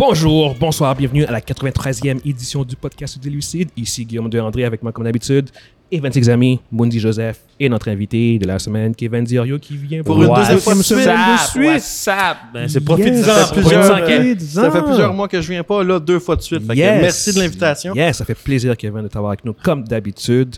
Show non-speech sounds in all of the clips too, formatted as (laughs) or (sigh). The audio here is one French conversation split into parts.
Bonjour, bonsoir, bienvenue à la 93e édition du podcast des Lucides. Ici Guillaume de André avec moi comme d'habitude. Et 26 amis, Mundi Joseph et notre invité de la semaine, Kevin Diorio, qui vient Pour une deuxième fois de suite. Ben, c'est Yes. Ça fait, plusieurs, ça fait plusieurs mois que je viens pas, là, deux fois de suite. Fait que Yes. merci de l'invitation. Yes, ça fait plaisir, Kevin, de t'avoir avec nous, comme d'habitude.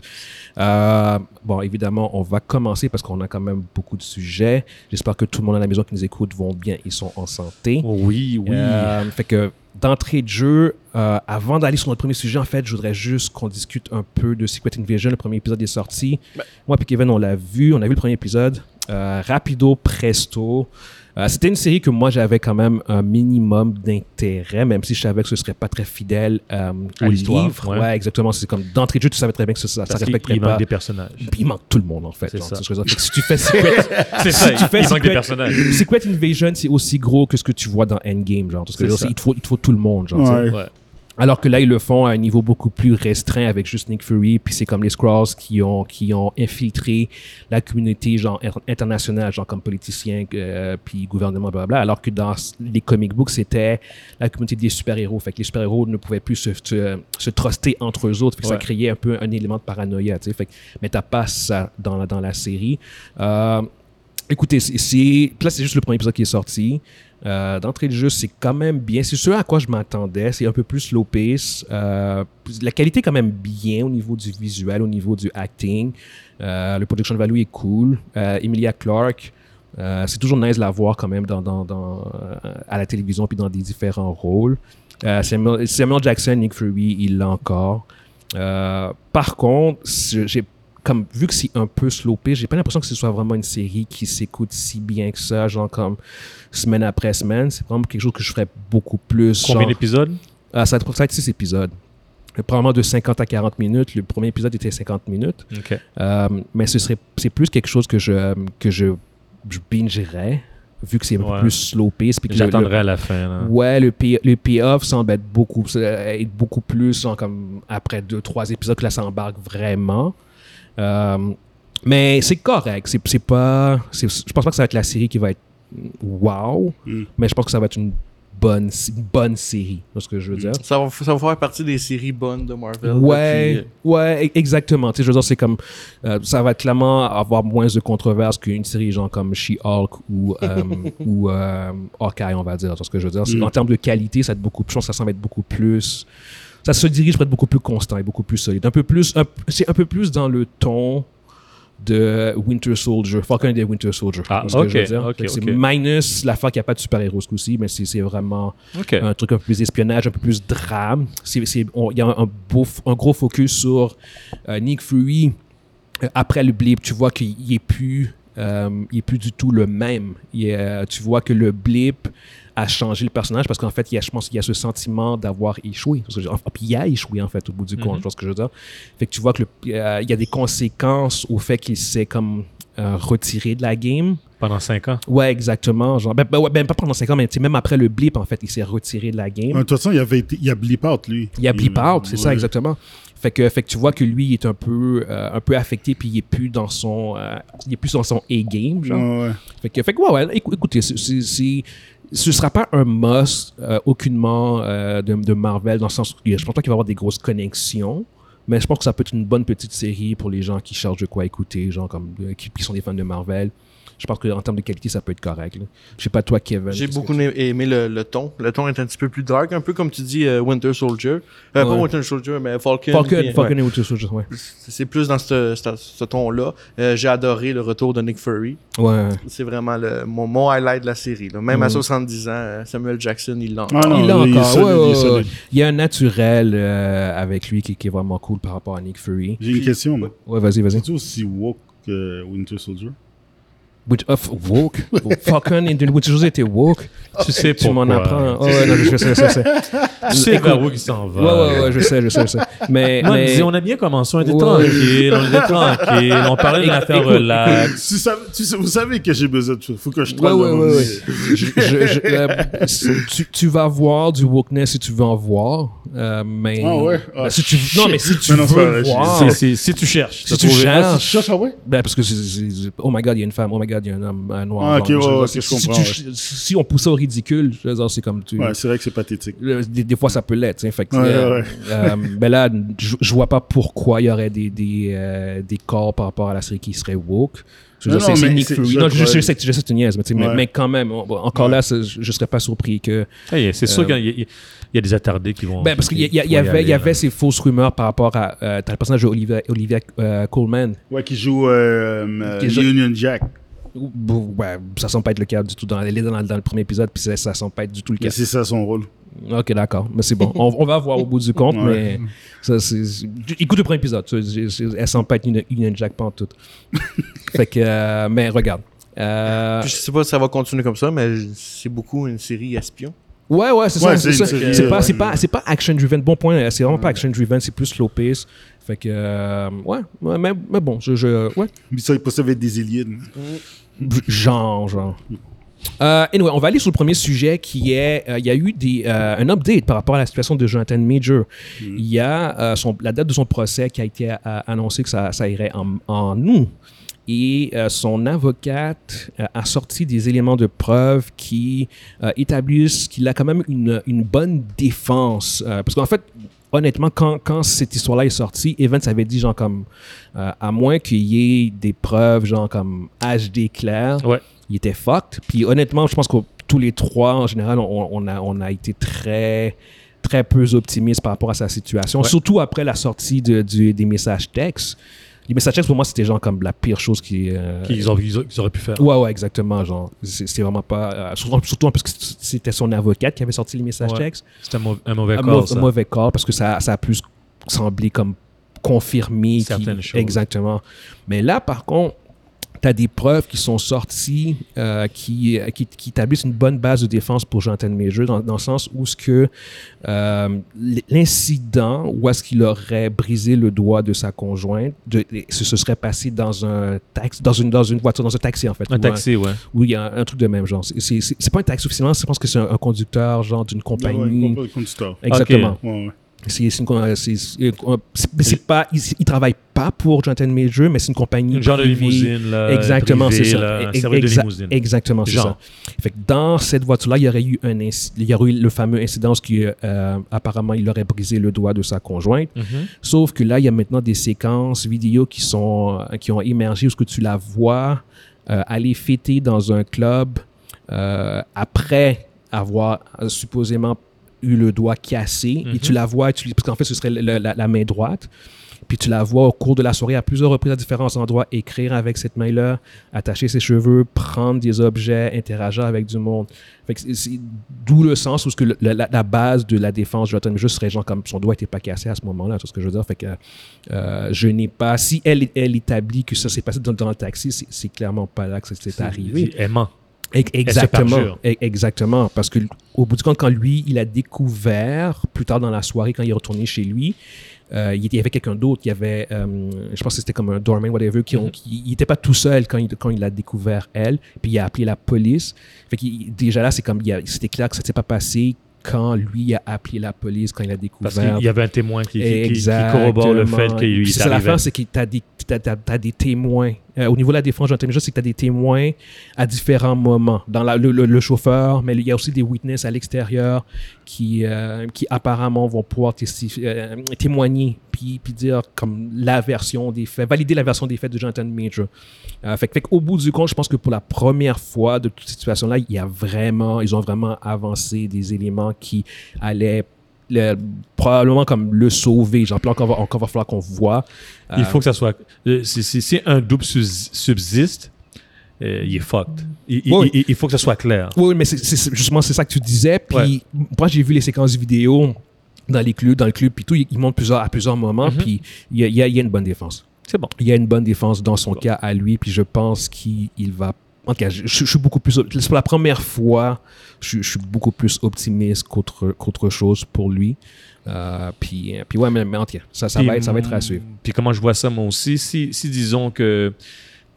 Euh, bon, évidemment, on va commencer parce qu'on a quand même beaucoup de sujets. J'espère que tout le monde à la maison qui nous écoute vont bien, ils sont en santé. Oui, oui. Euh, fait que d'entrée de jeu, euh, avant d'aller sur notre premier sujet, en fait, je voudrais juste qu'on discute un peu de Secret Invasion. Le premier épisode est sorti. Moi et Kevin, on l'a vu. On a vu le premier épisode. Euh, rapido, presto. Euh, C'était une série que moi, j'avais quand même un minimum d'intérêt, même si je savais que ce serait pas très fidèle euh, au livre. ouais. Ouais. exactement. C'est comme d'entrée de jeu, tu savais très bien que ça, ça, respecterait il manque pas. des personnages. Puis il manque tout le monde, en fait. C'est ça. ce que je veux dire. Fait que si tu fais (laughs) Secret, C'est ça, tu fais il manque des personnages. Secret Invasion, c'est aussi gros que ce que tu vois dans Endgame, genre. Parce que il, te faut, il te faut tout le monde, genre. tu sais. Ouais. Alors que là, ils le font à un niveau beaucoup plus restreint avec juste Nick Fury, puis c'est comme les Skrulls qui ont, qui ont infiltré la communauté genre in- internationale, genre comme politiciens, euh, puis gouvernement, blablabla. Alors que dans les comic books, c'était la communauté des super-héros. Fait que les super-héros ne pouvaient plus se, se, se truster entre eux autres. Fait que ça créait un peu un élément de paranoïa, tu sais. Fait que, mais t'as pas ça dans, la- dans la série. Euh, Écoutez, c'est- Là, c'est juste le premier épisode qui est sorti. Euh, D'entrée de jeu, c'est quand même bien. C'est ce à quoi je m'attendais. C'est un peu plus slow pace. Euh, la qualité est quand même bien au niveau du visuel, au niveau du acting. Euh, le production value est cool. Emilia Clarke, c'est toujours nice de la voir quand même à la télévision puis dans des différents rôles. Samuel, Jackson, Nick Fury, il l'a encore. Par contre, j'ai comme vu que c'est un peu slow pace, j'ai pas l'impression que ce soit vraiment une série qui s'écoute si bien que ça, genre comme semaine après semaine. C'est vraiment quelque chose que je ferais beaucoup plus. Combien d'épisodes? Ah, ça, va être- 6 épisodes. Euh, Probablement de 50 à 40 minutes. Le premier épisode était 50 minutes. Ok. Euh, mais ce serait, c'est plus quelque chose que je, que je, je bingerais, vu que c'est un peu Ouais. plus le- J'attendrai à la fin. là. Ouais, le, pay, le payoff semble être beaucoup, être beaucoup plus genre, comme après deux, trois épisodes que là, ça embarque vraiment. Euh, mais c'est correct. C'est, pas, je pense pas que ça va être la série qui va être wow, Mm. mais je pense que ça va être une bonne, bonne série. C'est ce que je veux dire. Ça va, ça va faire partie des séries bonnes de Marvel. Ouais, Puis, ouais, e- exactement. Tu sais, je veux dire, c'est comme, euh, ça va clairement avoir moins de controverses qu'une série genre comme She-Hulk ou, euh, (laughs) ou euh, Hawkeye, on va dire. C'est ce que je veux dire. C'est- Mm. En termes de qualité, ça, va être beaucoup, je pense que ça semble être beaucoup plus, ça se dirige pour être beaucoup plus constant et beaucoup plus solide. Un peu plus, c'est un peu plus dans le ton de Winter Soldier, Falcon the Winter Soldier. Ah, ok, C'est ok. minus la fois qu'il n'y a pas de super-héros ce coup-ci, mais c'est vraiment un truc un peu plus espionnage, un peu plus drame. Il y a un, beau, gros focus sur euh, Nick Fury euh, après le blip. Tu vois qu'il est plus, euh, il est plus du tout le même. Il est, tu vois que le blip a changé le personnage parce qu'en fait, il y a, je pense qu'il y a ce sentiment d'avoir échoué. Parce que, je- enfin, puis il a échoué en fait au bout du compte. Mhm. Je pense que je veux dire? Fait que tu vois que le- euh, il y a des conséquences au fait qu'il s'est comme euh, retiré de la game. Pendant 5 ans. Ouais, exactement. Genre, ben, ben, ouais, ben, pas pendant 5 ans, mais tu sais, même après le blip, en fait, il s'est retiré de la game. De toute façon, il, avait été, il a blip out, lui. Il y a blip out, c'est ça, exactement. Fait que, fait que tu vois que lui, il est un peu, euh, un peu affecté, puis il est plus dans son, euh, il est plus dans son A-game, genre. Ouais, ouais. Fait que, fait que, ouais, ouais, écou- écoutez, c'est- ce sera pas un must, euh, aucunement, euh, de, Marvel, dans le sens où je pense pas qu'il va y avoir des grosses connexions, mais je pense que ça peut être une bonne petite série pour les gens qui cherchent de quoi écouter, euh, qui sont des fans de Marvel. Je pense qu'en termes de qualité, ça peut être correct. là. Je sais pas, toi, Kevin. J'ai beaucoup aimé le, le ton. Le ton est un petit peu plus dark, un peu comme tu dis euh, Winter Soldier. Euh, Pas. Winter Soldier, mais Falcon. Falcon, puis- Falcon ouais. et Winter Soldier, ouais. C'est plus dans ce, ce- ce ton-là. Euh, J'ai adoré le retour de Nick Fury. Ouais. C'est vraiment le, mon, mon highlight de la série. là. Même à 70 ans, euh, Samuel Jackson, il l'a. Ah non, il l'a il est encore. ouais, il est ouais, solide. ouais. Il y a un naturel euh, avec lui qui, qui est vraiment cool par rapport à Nick Fury. J'ai une question. Ouais, vas-y, vas-y. C'est aussi woke que Winter Soldier? Which, of woke? Falcon et Winter Soldier était woke. Tu sais Tu m'en apprends. Oh, ouais, non, je sais, je sais, je sais. Tu sais vers où il s'en va. Ouais, ouais, ouais, je sais, je sais, je sais. Mais, me mais... disait, on a bien commencé, on était Ouais. tranquille, on était tranquille, on parlait d'une affaire Écoute, relax. Tu savais- tu sais- vous savez que j'ai besoin de choses. Faut que je Ouais, troll ouais, ouais, ouais. je, je- je- euh, tu, tu vas voir du wokeness si tu veux en voir. euh, mais Ah ouais? Ah, Ben, si tu, non, mais si tu Mais non, veux voir. C'est- c'est- Si tu cherches. Si tu trouvé. cherches. Ah, ouais? Ben, parce que oh my god, il y a une femme, oh my god, regarde, il y a un homme un noir. Ah, ok, blanc. Ouais, ouais, si- je si, comprends, tu- si on pousse ça au ridicule, c'est comme tu. Ouais, c'est vrai que c'est pathétique. Le- Des, des fois, ça peut l'être. tu Fait que, Ouais, euh, ouais. euh, mais là, je, vois pas pourquoi il y aurait des, des, euh, des corps par rapport à la série qui seraient woke. Je Non, mais Nick Fury. je, sais que je sais que c'est une niaise, mais, tu mais- mais quand même, on- encore Ouais. là, je, je serais pas surpris que. Hey, c'est sûr qu'il y, a- y y des attardés qui vont. Ben, parce qu'il y, y avait, il y avait là. ces fausses rumeurs par rapport à. Euh, T'as le personnage d'Olivia Olivia, euh, Coleman. Ouais, qui joue Qui joue- Union Jack. Ouais, ça semble pas être le cas du tout. Dans, elle est dans, dans le premier épisode, puis ça, ça semble pas être du tout le Mais cas. c'est ça son rôle. Ok, d'accord. Mais c'est bon. On, on va voir au bout du (laughs) compte, Ouais. mais ça, c'est. Écoute le premier épisode. Elle semble pas être une, une Jack pas en tout. (laughs) fait que. euh, mais regarde. Euh, je sais pas si ça va continuer comme ça, mais c'est beaucoup une série espion. ouais, ouais, c'est Ouais, ça. C'est pas, euh, c'est pas, c'est pas action driven. Bon point. C'est vraiment pas action driven. C'est plus slow pace. Fait que. euh, ouais, ouais, mais, mais bon, je. je ouais. Puis ça, il possède avec des aliens. Genre, genre. Euh, anyway, on va aller sur le premier sujet qui est, euh, il y a eu des, euh, un update par rapport à la situation de Jonathan Major. Il y a euh, son, la date de son procès qui a été euh, annoncée que ça, ça irait en, en août. Et euh, son avocate euh, a sorti des éléments de preuve qui euh, établissent qu'il a quand même une, une bonne défense. Euh, parce qu'en fait, honnêtement, quand, quand cette histoire-là est sortie, Evans avait dit, genre, comme, euh, à moins qu'il y ait des preuves, genre, comme HD clair, Ouais. il était fucked. Puis honnêtement, je pense que tous les trois, en général, on, on a, on a été très très peu optimistes par rapport à sa situation, Ouais. surtout après la sortie de, du- des messages textes. Les messages textes, pour moi, c'était genre comme la pire chose qui... euh, Qu'ils auraient pu faire. Ouais, ouais, exactement. Genre, c'est vraiment pas. euh, surtout, parce que c'était son avocate qui avait sorti les messages Ouais. textes. C'était un, mau- un mauvais Un mau- ça. mauvais corps parce que ça, ça a plus semblé comme confirmer. Certaines choses. Exactement. Mais là, par contre, tu as des preuves qui sont sorties euh, qui, euh, qui, qui établissent une bonne base de défense pour Jonathan Major dans, dans le sens où ce que euh, l'incident où est-ce qu'il aurait brisé le doigt de sa conjointe, de, ce, se serait passé dans un taxi, dans une, dans une voiture, dans un taxi en fait. Un taxi, ouais. oui, il y a un, un truc de même genre. C'est- C'est c'est- c'est pas un taxi officiellement, je pense que c'est un, un conducteur genre d'une compagnie. Ouais, ouais, conducteur. Exactement. Ouais, ouais. C'est pas, il, il travaille pas pour Jonathan Major, mais c'est une compagnie. Genre de limousine, là. Exactement, c'est ça. là, de limousine. Exactement, c'est ça. Fait que dans cette voiture-là, il y aurait eu un il y aurait eu le fameux incident qui, euh, apparemment il aurait brisé le doigt de sa conjointe. Mhm. Sauf que là, il y a maintenant des séquences vidéo qui sont euh, qui ont émergé où ce que tu la vois euh, aller fêter dans un club euh, après avoir supposément eu le doigt cassé et tu la vois tu- parce qu'en fait ce serait la, la main droite puis tu la vois au cours de la soirée à plusieurs reprises à différents endroits écrire avec cette main-là, attacher ses cheveux, prendre des objets, interagir avec du monde. C'est- c'est d'où le sens où ce que le- la, la base de la défense de Jonathan juste serait genre comme son doigt n'était pas cassé à ce moment-là, tout ce que je veux dire? Fait que euh, je n'ai pas. Si elle, elle établit que ça s'est passé dans, dans le taxi, c'est- c'est clairement pas là que ça s'est arrivé. Elle ment. Ex- Exactement. Exactement. Parce que au bout du compte, quand lui, il a découvert, plus tard dans la soirée, quand il est retourné chez lui, euh, il, était- il y avait quelqu'un d'autre. Il y avait, euh, je pense que c'était comme un doorman, whatever, qui ont, qui- il n'était pas tout seul quand il, quand il a découvert elle. Puis il a appelé la police. Fait qu'il- déjà là, c'est comme, il c'était clair que ça ne s'est pas passé quand lui a appelé la police, quand il a découvert. Parce qu'il y avait un témoin qui, qui, corrobore le fait qu'il lui est c'est la fin, c'est que tu as, des témoins. Euh, au niveau de la défense, j'entends déjà, c'est que tu as des témoins à différents moments. Dans le, chauffeur, mais il y a aussi des witnesses à l'extérieur qui, euh, qui apparemment vont pouvoir euh, témoigner puis, puis dire comme la version des faits, valider la version des faits de Jonathan Major. Fait, fait qu'au bout du compte, je pense que pour la première fois de toute cette situation-là, il y a vraiment, ils ont vraiment avancé des éléments qui allaient le- probablement comme le sauver. Genre, va- encore va falloir qu'on voit. Il Euh, faut que ça soit. euh, Si, si- si un double subsiste, euh, il est fucked. Il, il- Oui. il- il faut que ça soit clair. Oui, mais c'est- justement c'est ça que tu disais. Puis moi, j'ai vu les séquences vidéo dans les clubs, dans le club, puis tout, ils montrent plusieurs, à plusieurs moments, Mhm. puis il y a, il y a- il y a une bonne défense. C'est bon. Il y a une bonne défense dans son cas à lui, puis je pense qu'il il va. En tout cas, je, suis beaucoup plus. C'est pour la première fois, je, je suis beaucoup plus optimiste qu'autre qu'autre chose pour lui. Euh, puis, puis ouais, mais, mais en tout cas, ça, ça, Puis, va être, ça va être à suivre. Puis comment je vois ça, moi aussi, si, si disons que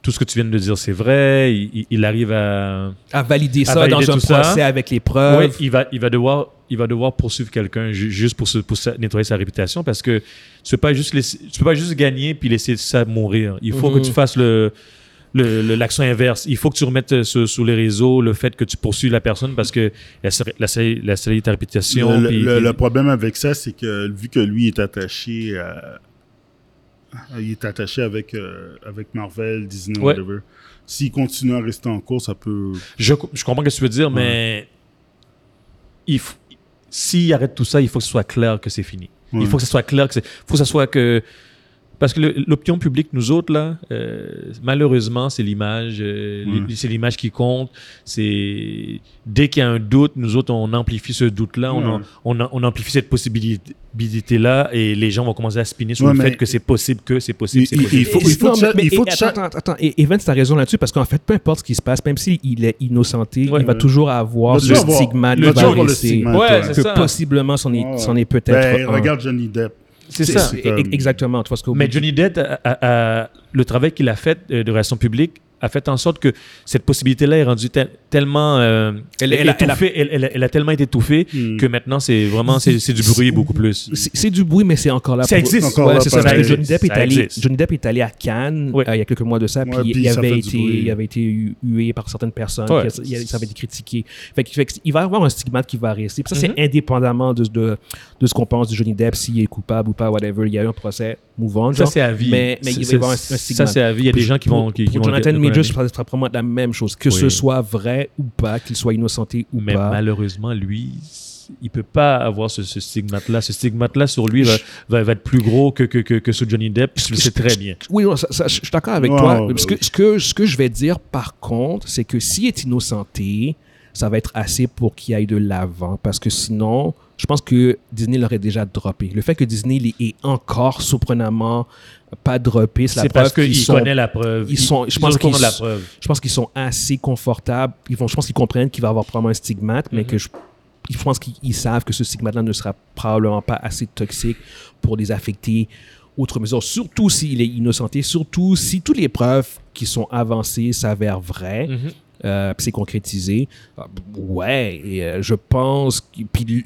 tout ce que tu viens de dire, c'est vrai, il, arrive à... À valider À ça valider dans un ça. procès avec les Oui, preuves. il va, il, va devoir, il va devoir poursuivre quelqu'un ju- juste pour, se, pour nettoyer sa réputation parce que tu peux pas juste laisser- tu peux pas juste gagner puis laisser ça mourir. Il faut Mhm. que tu fasses le- l'action inverse. Il faut que tu remettes euh, sur, sur les réseaux le fait que tu poursuis la personne parce que la, la, la, la salit ta réputation. Le, problème avec ça, c'est que vu que lui est attaché à- il est attaché avec, euh, avec Marvel, Disney, Ouais. whatever. S'il continue à rester en cours, ça peut. je, je comprends ce que tu veux dire, mais il faut- s'il arrête tout ça, il faut que ce soit clair que c'est fini. Il faut que ce soit clair que c'est. faut que ce soit que. Parce que le- l'opinion publique, nous autres, là, euh, malheureusement, c'est l'image. euh, li- C'est l'image qui compte. C'est Dès qu'il y a un doute, nous autres, on amplifie ce doute-là, on, en- Ouais. on, en- on amplifie cette possibilité-là et les gens vont commencer à spinner sur Ouais, le fait que c'est possible, que c'est possible, Il- c'est il- faut- non, mais- il faut attends, attends, attends. Et Evans, t'as raison là-dessus parce qu'en fait, peu importe ce qui se passe, même s'il est innocenté, Ouais. il va toujours avoir toujours avoir- stigmate le rester, stigmate, que ça. possiblement c'en est, Ouais. c'en est peut-être Ben, regarde Johnny Depp. C'est ça. comme- Exactement. Que Mais Johnny Depp, a- a- a- le travail qu'il a fait euh, de relation publique a fait en sorte que cette possibilité-là est rendue tel- tellement euh, Elle- étouffée, elle, elle a- elle a tellement été étouffée Hmm. que maintenant c'est vraiment c'est c'est du bruit beaucoup plus. C'est du bruit, mais c'est encore là. Ça pour- existe. Encore Ouais, là, c'est ça. Johnny Depp, est existe. allé. Johnny Depp est allé à Cannes euh, il y a quelques mois de ça, Ouais, puis puis il, ça avait été, il avait été hu- hué par certaines personnes, Ouais. puis il- ça avait été critiqué. Fait, fait il va y avoir un stigmate qui va rester. Puis ça, c'est indépendamment de, de, de ce qu'on pense de Johnny Depp, s'il est coupable ou pas, whatever. Il y a eu un procès mouvant. Ça c'est à vie. Mais- mais il va y avoir un- un Ça stigmate. c'est à vie. Il y a des gens qui vont qui, Jonathan Majors, ça sera probablement la même chose, que Oui. ce soit vrai ou pas, qu'il soit innocenté ou Mais pas. malheureusement, lui, il peut pas avoir ce, ce stigmate-là. Ce stigmate-là sur lui va, va, va être plus gros que, que, que, que sur Johnny Depp. Tu le sais très bien. Oui, non, ça- ça- je suis d'accord avec toi. ouais, ce, que, ce, que, ce que je vais dire, par contre, c'est que s'il est innocenté, ça va être assez pour qu'il aille de l'avant. Parce que sinon, je pense que Disney l'aurait déjà droppé. Le fait que Disney l'ait- est encore surprenamment pas droppé, c'est la C'est preuve parce qu'ils qu'il sont- connaît la preuve. ils sont- je Ils pense qu'ils sont- preuve. je pense qu'ils sont assez confortables. Ils vont, je pense qu'ils comprennent qu'il va avoir probablement un stigmate, mais Mhm. que je, je pense qu'ils ils savent que ce stigmate-là ne sera probablement pas assez toxique pour les affecter outre mesure. Surtout s'il est innocenté, surtout si toutes les preuves qui sont avancées s'avèrent vraies. Mhm. Euh, puis c'est concrétisé. Ouais, et, euh, je pense. Puis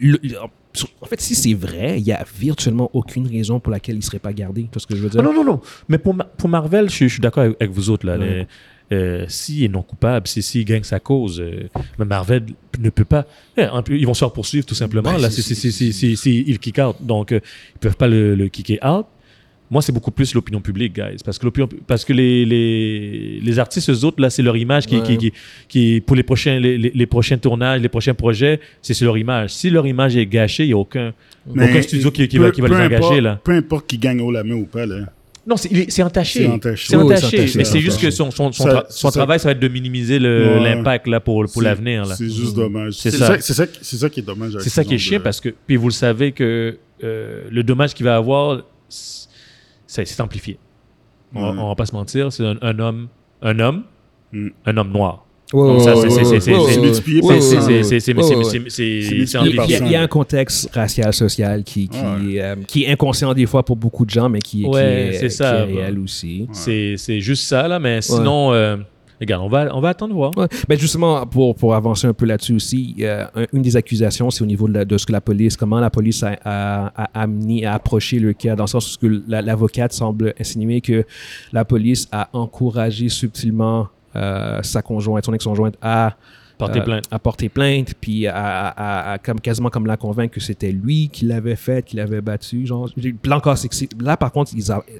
en fait, si c'est vrai, il y a virtuellement aucune raison pour laquelle il ne serait pas gardé. Tu vois ce que je veux dire? Ah non, non, non. Mais pour, Ma- pour Marvel, je, suis- je suis d'accord avec, avec vous autres. Là. Ouais. Les- euh, S'il est non coupable, si- s'il gagne sa cause, euh, mais Marvel ne peut pas. Eh, ils vont se faire poursuivre tout simplement. Ben, là, c'est- si, si, si, si, si- si il kick out. Donc, euh, ils peuvent pas le, le kicker out. Moi, c'est beaucoup plus l'opinion publique, guys. Parce que, l'opinion- parce que les, les, les artistes, eux autres, là, c'est leur image qui, Ouais. qui, qui, qui- pour les prochains, les, les- prochains tournages, les prochains projets, c'est sur leur image. Si leur image est gâchée, il n'y a aucun, Mais aucun studio qui, qui peu- va, qui va les engager, importe- là. Peu importe qui gagne haut la main ou pas, là. Non, c'est entaché. C'est entaché. C'est Oui, entaché. Mais c'est juste que son, son, son, Ça- tra- c'est son ça. travail, ça va être de minimiser Ouais. l'impact là, pour, pour l'avenir. là. C'est juste dommage. C'est ça. ça, c'est ça, qui- est dommage. C'est ça qui est chiant de- parce que, puis vous le savez que euh, le dommage qu'il va avoir, c'est amplifié. On, Ouais. on va pas se mentir, c'est un, un homme, un homme, Mm. un homme noir. Ouais, ouais, ouais, ouais, ouais, ouais, ouais, ouais. Ouais, ouais, Ouais, ouais. Il y, amplifié. a, il y a un contexte racial, social qui, qui, Ouais. euh, qui est inconscient des fois pour beaucoup de gens, mais qui, qui Ouais, est, ça, qui est bah. réel aussi. C'est c'est juste ça, là, mais sinon, euh, regarde, on va, on va attendre voir. Ouais. Ben justement, pour, pour avancer un peu là-dessus aussi, euh, un- une des accusations, c'est au niveau de, de ce que la police, comment la police a, a, a amené, a approché le cas, dans le sens où la- l'avocate semble insinuer que la police a encouragé subtilement euh, sa conjointe, son ex-conjointe, à Portez euh, plainte. à porter plainte, puis à, à- à- à comme, quasiment comme la convaincre que c'était lui qui l'avait fait, qui l'avait battu. Genre. Là encore, là par contre,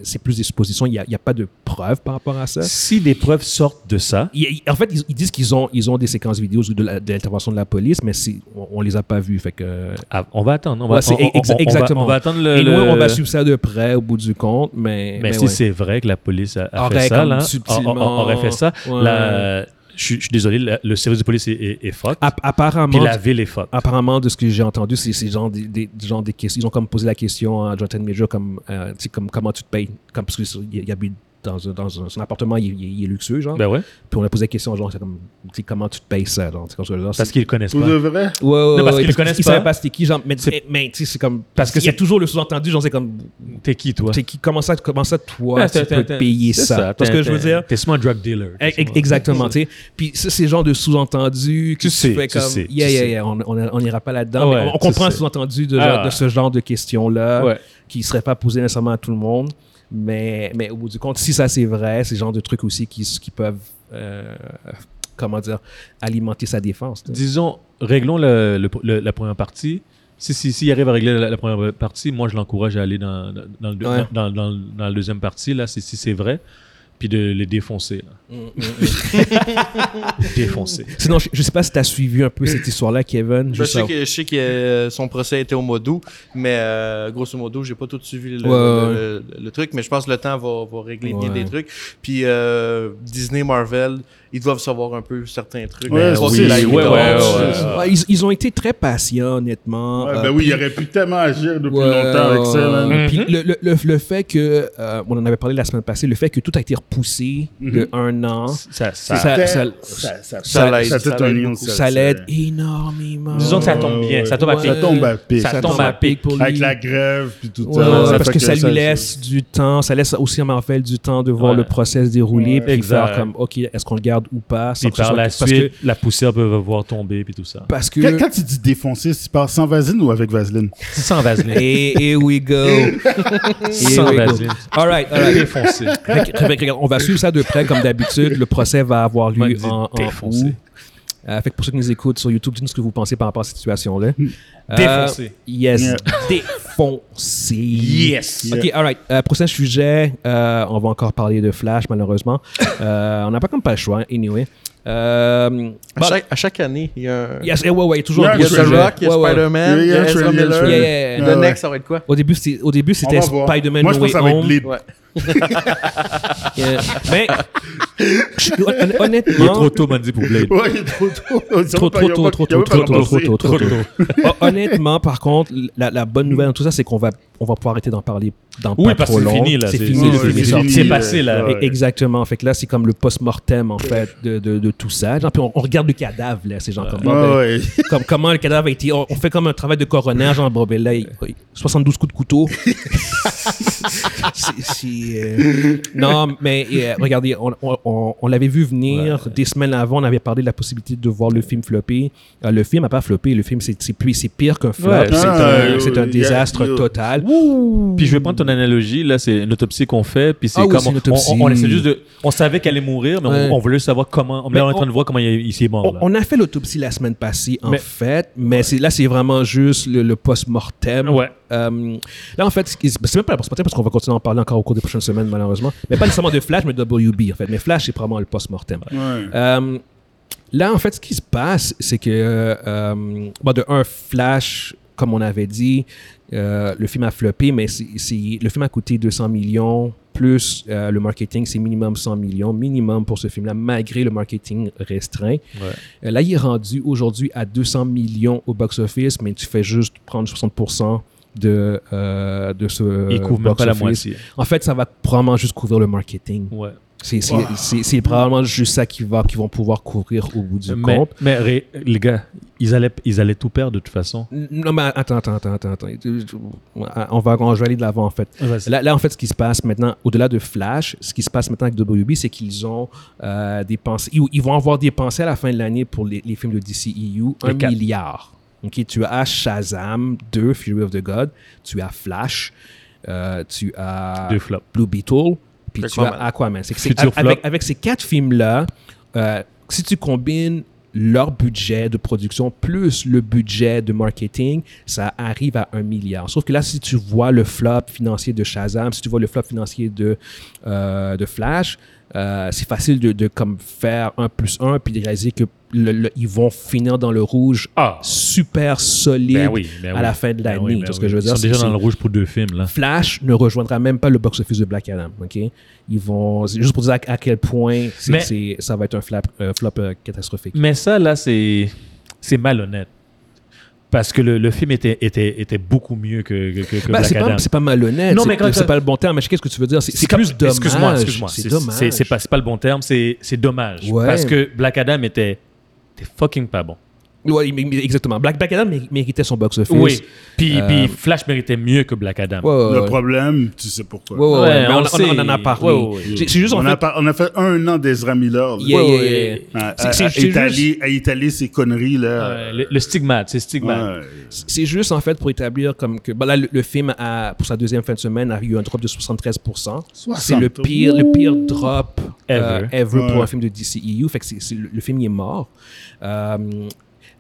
c'est plus des suppositions, il n'y a, a pas de preuves par rapport à ça. Si des preuves sortent de ça, Il- en fait, ils, ils disent qu'ils ont, ils ont des séquences vidéo de l'intervention de la police, mais on, on les a pas vues. Fait que, ah, on va attendre. On va, Ouais, c'est on- on- exa- on- on va- exactement. On va attendre le. et nous, le- on va suivre ça de près au bout du compte, mais. Mais, si ouais. c'est vrai que la police a, fait ça, là, aurait fait ça, Ouais. la- je, suis- je suis désolé, la- le service de police est, est, est fuck, App- apparemment, puis la ville est fuck. apparemment, de ce que j'ai entendu, c'est genre des, des, genre des questions. Ils ont comme posé la question à Jonathan Major comme, euh, comme comment tu te payes, comme parce qu'il il habite dans, un- dans un- son appartement, il, il- il est luxueux, genre. Ben ouais, Puis on a posé la question, genre, c'est comme, tu sais, comment tu te payes ça, genre, comme parce qu'ils le connaissent Pour pas. de vrai? Ouais, ouais, Non, parce ouais, qu'ils le connaissent Ils pas. savaient pas c'était qui, genre, mais, C'est- mais, mais, tu sais, c'est comme. Parce que il y a c'est- toujours le sous-entendu, genre, c'est comme. T'es qui, toi? sais, qui, comment, ça, comment ça, toi, tu t'es- peux t'es- te payer ça? Tu vois ce que je veux t'es- dire? T'es sûrement un drug dealer. E- e- Exactement, tu sais. Puis ça, c'est le genre de sous-entendu que Tu sais, fais tu comme, sais, yeah, tu yeah, sais. yeah, on n'ira pas là-dedans. On, comprend le sous-entendu de, Ah ce genre de questions-là qui ne seraient pas posées nécessairement à tout le monde. Mais, mais au bout du compte, si ça c'est vrai, c'est le genre de trucs aussi qui, qui peuvent, euh, comment dire, alimenter sa défense. Disons, réglons le- le- le- la première partie. Si, si, s'il arrive à régler la, la première partie, moi, je l'encourage à aller dans, dans, Ouais. la deuxième partie, là, si, si c'est vrai, puis de les défoncer. Là. Mm, mm, mm. (laughs) Défoncer. Sinon, je, je sais pas si tu as suivi un peu cette histoire-là, Kevin. Je je sais sais- que, je sais que euh, son procès était au mois d'août, mais euh, grosso modo, j'ai pas tout suivi le, Ouais, ouais, le- le- le truc, mais je pense que le temps va, va régler bien Ouais. des trucs. Puis euh, Disney, Marvel, ils doivent savoir un peu certains trucs. Ouais, oui, ils, ils ont été très patients, honnêtement. Ouais, Euh, ben oui, puis- il aurait pu tellement agir depuis Ouais, longtemps avec ça. Mhm. Puis le, le, le, le fait que, euh, on en avait parlé la semaine passée, le fait que tout a été repoussé de un an, Ça, ça, ça, Ça- ça, ça, ça, ça l'aide, un énormément. Disons que ça tombe bien. Ça tombe à pic. Ça tombe à pic. Ça Ça tombe à pic. pour lui. Avec la grève puis tout ça. parce que, ça lui laisse du temps, ça laisse aussi à Marvel du temps de voir le process dérouler, puis faire comme, OK, est-ce qu'on le garde ou pas? Puis par la parce suite, que- la poussière peut voir tomber, puis tout ça. Parce que... Quand, tu dis défoncer, tu parles sans vaseline ou avec vaseline? Sans vaseline. Et here we go. (laughs) Sans vaseline. All right, regarde, on va suivre ça de près, comme d'habitude. Le procès va avoir lieu en, en défoncé. août. Euh, fait que pour ceux qui nous écoutent sur YouTube, dites-nous ce que vous pensez par rapport à cette situation-là. Euh, Défoncé. yes, Yeah. défoncé. Yes. OK, all right. Euh, prochain sujet, euh, on va encore parler de Flash, malheureusement. (laughs) Euh, on n'a pas comme pas le choix, anyway. Euh, À, chaque, à chaque année, il y a un. yes, eh, ouais, ouais, toujours Il y a The sujet. Rock, il y a Ouais, ouais. Spider-Man, Il y a Ezra. Miller. Yeah, yeah, Le yeah. next, ça va être quoi? Au début, c'était. Spider-Man Moi, je pense que ça va être. Ouais mais honnêtement, il est trop tôt, Mandy pour Blade. Ouais, il est trop tôt. Trop, trop, tôt, trop, tôt, trop, tôt, trop, trop, trop, Honnêtement, par contre, la, bonne nouvelle dans tout ça, c'est qu'on va, on va pouvoir arrêter d'en parler dans Oui, pas parce trop que c'est long. fini, là. C'est fini, c'est film est fini, sorti. C'est passé, là. Ouais. Et- Exactement. Fait que là, c'est comme le post-mortem, en fait, de, de, de tout ça. Genre, puis on, on regarde le cadavre, là. C'est genre comme, bon, ben, Ouais, ouais. comme comment le cadavre a été. On, on fait comme un travail de coroner, genre, bon, ben là, il- il- 72 coups de couteau. Euh, Non, mais euh, regardez, on, on- on- on l'avait vu venir des semaines avant. On avait parlé de la possibilité de voir le film flopper. Euh, le film n'a pas floppé. Le film, c'est pire qu'un flop. Ouais. c'est Ah, un, c'est un yo, désastre total. Puis je vais prendre ton analogie, là, c'est une autopsie qu'on fait, puis c'est Ah oui, comme on- autopsie. On, on essaie juste de, on savait qu'elle allait mourir, mais Ouais. on, on voulait savoir comment. Mais Mais on est en train de voir comment il, il s'est mort. On, là. on a fait l'autopsie la semaine passée, en Mais- fait, mais c'est, là, c'est vraiment juste le, le post-mortem. Ouais. Euh, là, en fait, ce qui- c'est même pas le post-mortem parce qu'on va continuer à en parler encore au cours des prochaines semaines, malheureusement. Mais pas nécessairement de Flash, mais de WB, en fait. Mais Flash, c'est probablement le post-mortem. Ouais. Euh, là, en fait, ce qui se passe, c'est que, euh, bon, de un, Flash, comme on avait dit, euh, le film a floppé, mais c'est- le film a coûté 200 millions, plus euh, le marketing, c'est minimum 100 millions, minimum pour ce film-là, malgré le marketing restreint. Ouais. Euh, là, il est rendu aujourd'hui à 200 millions au box-office, mais tu fais juste prendre 60% de, de ce Il couvre même pas la moitié. En fait, ça va probablement juste couvrir le marketing. Ouais. C'est probablement juste ça qui va, qu'ils vont pouvoir couvrir au bout du Mais, compte. mais ré- les gars, ils allaient, ils allaient tout perdre de toute façon. Non, mais attends, attends, attends, attends. attends. On va, on va aller de l'avant, en fait. Là, là, en fait, ce qui se passe maintenant, au-delà de Flash, ce qui se passe maintenant avec WB, c'est qu'ils ont euh, dépensé, ils, ils vont avoir dépensé à la fin de l'année pour les, les films de DCEU un Les milliard. Ok, tu as Shazam 2, Fury of the God, tu as Flash, euh, tu as Deux flops. Blue Beetle, puis tu as Aquaman. C'est que c'est- Futur avec, avec ces quatre films-là, euh, si tu combines leur budget de production plus le budget de marketing, ça arrive à un milliard. Sauf que là, si tu vois le flop financier de Shazam, si tu vois le flop financier de, euh, de Flash, euh, c'est facile de, de comme faire un plus un puis de réaliser que le- le- ils vont finir dans le rouge Ah! super solide Ben oui, ben à la fin de Ben l'année. oui, ben ce que je veux dire? Ils sont déjà dans le rouge pour deux films, là. Flash ne rejoindra même pas le box-office de Black Adam. ok? Ils vont c'est juste pour dire à, à quel point Mais- ça va être un flap- euh, flop euh, catastrophique. Mais ça, là, c'est, c'est malhonnête. Parce que le, le film était, était, était beaucoup mieux que, que, que- Ben, Black c'est Adam. c'est pas malhonnête. Non, mais quand c'est pas le bon terme. Mais qu'est-ce que tu veux dire C'est plus dommage. Excuse-moi, excuse-moi. C'est dommage. c'est, pas, c'est pas le bon terme, c'est, c'est dommage. Ouais. Parce que Black Adam était, était fucking pas bon. Il- exactement. Black, Black Adam méri- méritait son box-office. Oui. Puis, Euh, puis Flash méritait mieux que Black Adam. Ouais, ouais, Le ouais. problème, tu sais pourquoi. Ouais, ouais, Ouais, ouais, mais on on, le on- sait. on en a parlé. Ouais, ouais, ouais. C'est juste on, fait. a par- on a fait un an d'Ezra Miller. Yeah, yeah. À, ces conneries là. Le, le stigmate, c'est stigmate. Ouais. C'est juste en fait pour établir comme que bah là, le, le film a, pour sa deuxième fin de semaine a eu un drop de 73%. C'est le 60. pire, le pire drop euh, Ever. pour un film de DCEU. Fait que le, le film il est mort. Euh,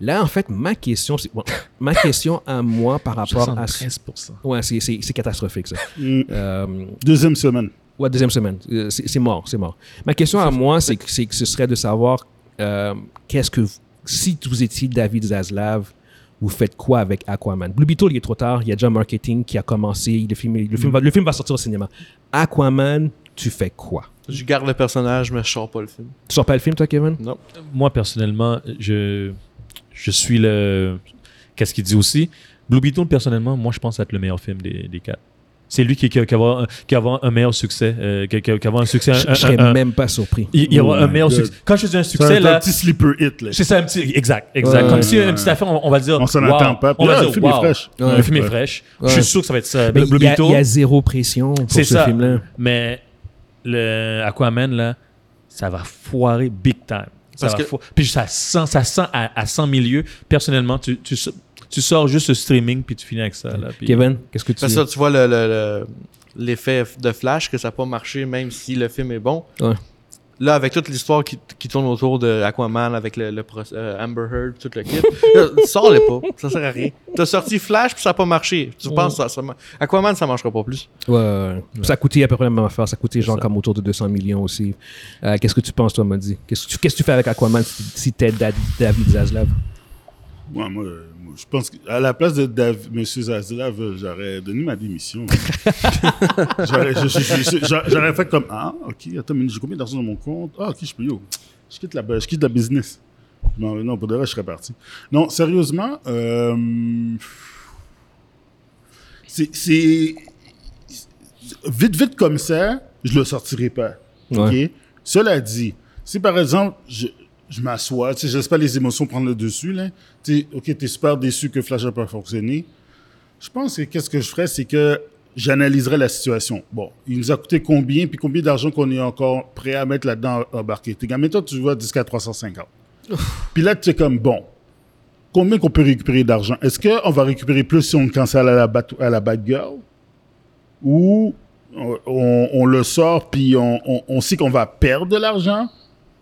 là en fait ma question, c'est- bon, (coughs) ma question à moi par rapport à 73%. ouais c'est c'est- c'est catastrophique ça. Mm. Euh, Deuxième semaine. Ouais, deuxième semaine. Euh, C'est c'est mort, c'est mort. Ma question à moi, c'est que, c'est que ce serait de savoir euh, qu'est-ce que vous- si vous étiez David Zaslav, vous faites quoi avec Aquaman? Blue Beetle, il est trop tard. Il y a déjà un marketing qui a commencé. Le film, le film, va, le film va sortir au cinéma. Aquaman, tu fais quoi? Je garde le personnage, mais je sors pas le film. Tu sors pas le film, toi, Kevin? Non. Moi, personnellement, je, je suis le. Qu'est-ce qu'il dit aussi? Blue Beetle, personnellement, moi, je pense être le meilleur film des, des quatre. C'est lui qui, qui, qui, va avoir, qui va avoir un meilleur succès. euh, qui, qui- qui va avoir un succès. Je un- je serais un- un- même pas surpris. il, il y aura Oh un my meilleur God. succès. Quand je dis un C'est succès, un, là. petit sleeper hit. Là. C'est ça, un petit. Exact, exact. Ouais, Comme si ouais. une petite affaire, on, on va dire. On s'en wow, attend pas. On va Là, dire, le film est wow. fraîche. Le Ouais. film est Ouais. fraîche. Ouais. Je suis sûr que ça va être ça. Mais Blue il, y a, Beetle, il y a zéro pression pour c'est ce ça. film-là. Mais le Aquaman, là, ça va foirer big time. Parce que- Puis ça sent, ça sent à, à 100 milieux. Personnellement, tu, tu, tu sors juste le streaming puis tu finis avec ça. Là, puis- Kevin, qu'est-ce que tu Parce que ça, tu vois le- le- le- l'effet de Flash, que ça n'a pas marché, même si le film est bon. Ouais. Là, avec toute l'histoire qui, qui tourne autour de Aquaman, avec le, euh, Amber Heard, tout le kit, (laughs) là, sors-les pas. Ça sert à rien. T'as sorti Flash, puis ça n'a pas marché. Tu penses que ça, ça ma- Aquaman, ça marchera pas plus. Ouais, ouais, ouais. Ça a coûté à peu près la même affaire. Ça a coûté genre ça. comme autour de 200 millions aussi. Euh, qu'est-ce que tu penses, toi, Modi? Qu'est-ce que tu, qu'est-ce que tu fais avec Aquaman si, t'es Da- David Zaslav? Ouais, moi, euh, moi, je pense qu'à la place de Dav- M. Zaslav, j'aurais donné ma démission. (laughs) j'aurais, fait comme Ah, ok, attends, mais j'ai combien d'argent dans mon compte? Ah, ok, je peux, yo, je quitte la, je quitte la business. Non, non, pour de vrai, je serais parti. Non, sérieusement, euh, c'est, c'est. Vite, vite comme ça, je le sortirai pas. Ouais. OK? Cela dit, si par exemple, je, je m'assois, tu sais, je laisse pas les émotions prendre le dessus, là. Tu sais, OK, t'es super déçu que Flash n'a pas fonctionné. Je pense que qu'est-ce que je ferais, c'est que j'analyserais la situation. Bon, il nous a coûté combien, puis combien d'argent qu'on est encore prêt à mettre là-dedans en marketing. Admettons, tu vois jusqu'à 350. puis là, tu es comme, bon, combien qu'on peut récupérer d'argent? Est-ce qu'on va récupérer plus si on le cancelle à la, bat à la bad girl? Ou on, on- on le sort, puis on, on- on sait qu'on va perdre de l'argent,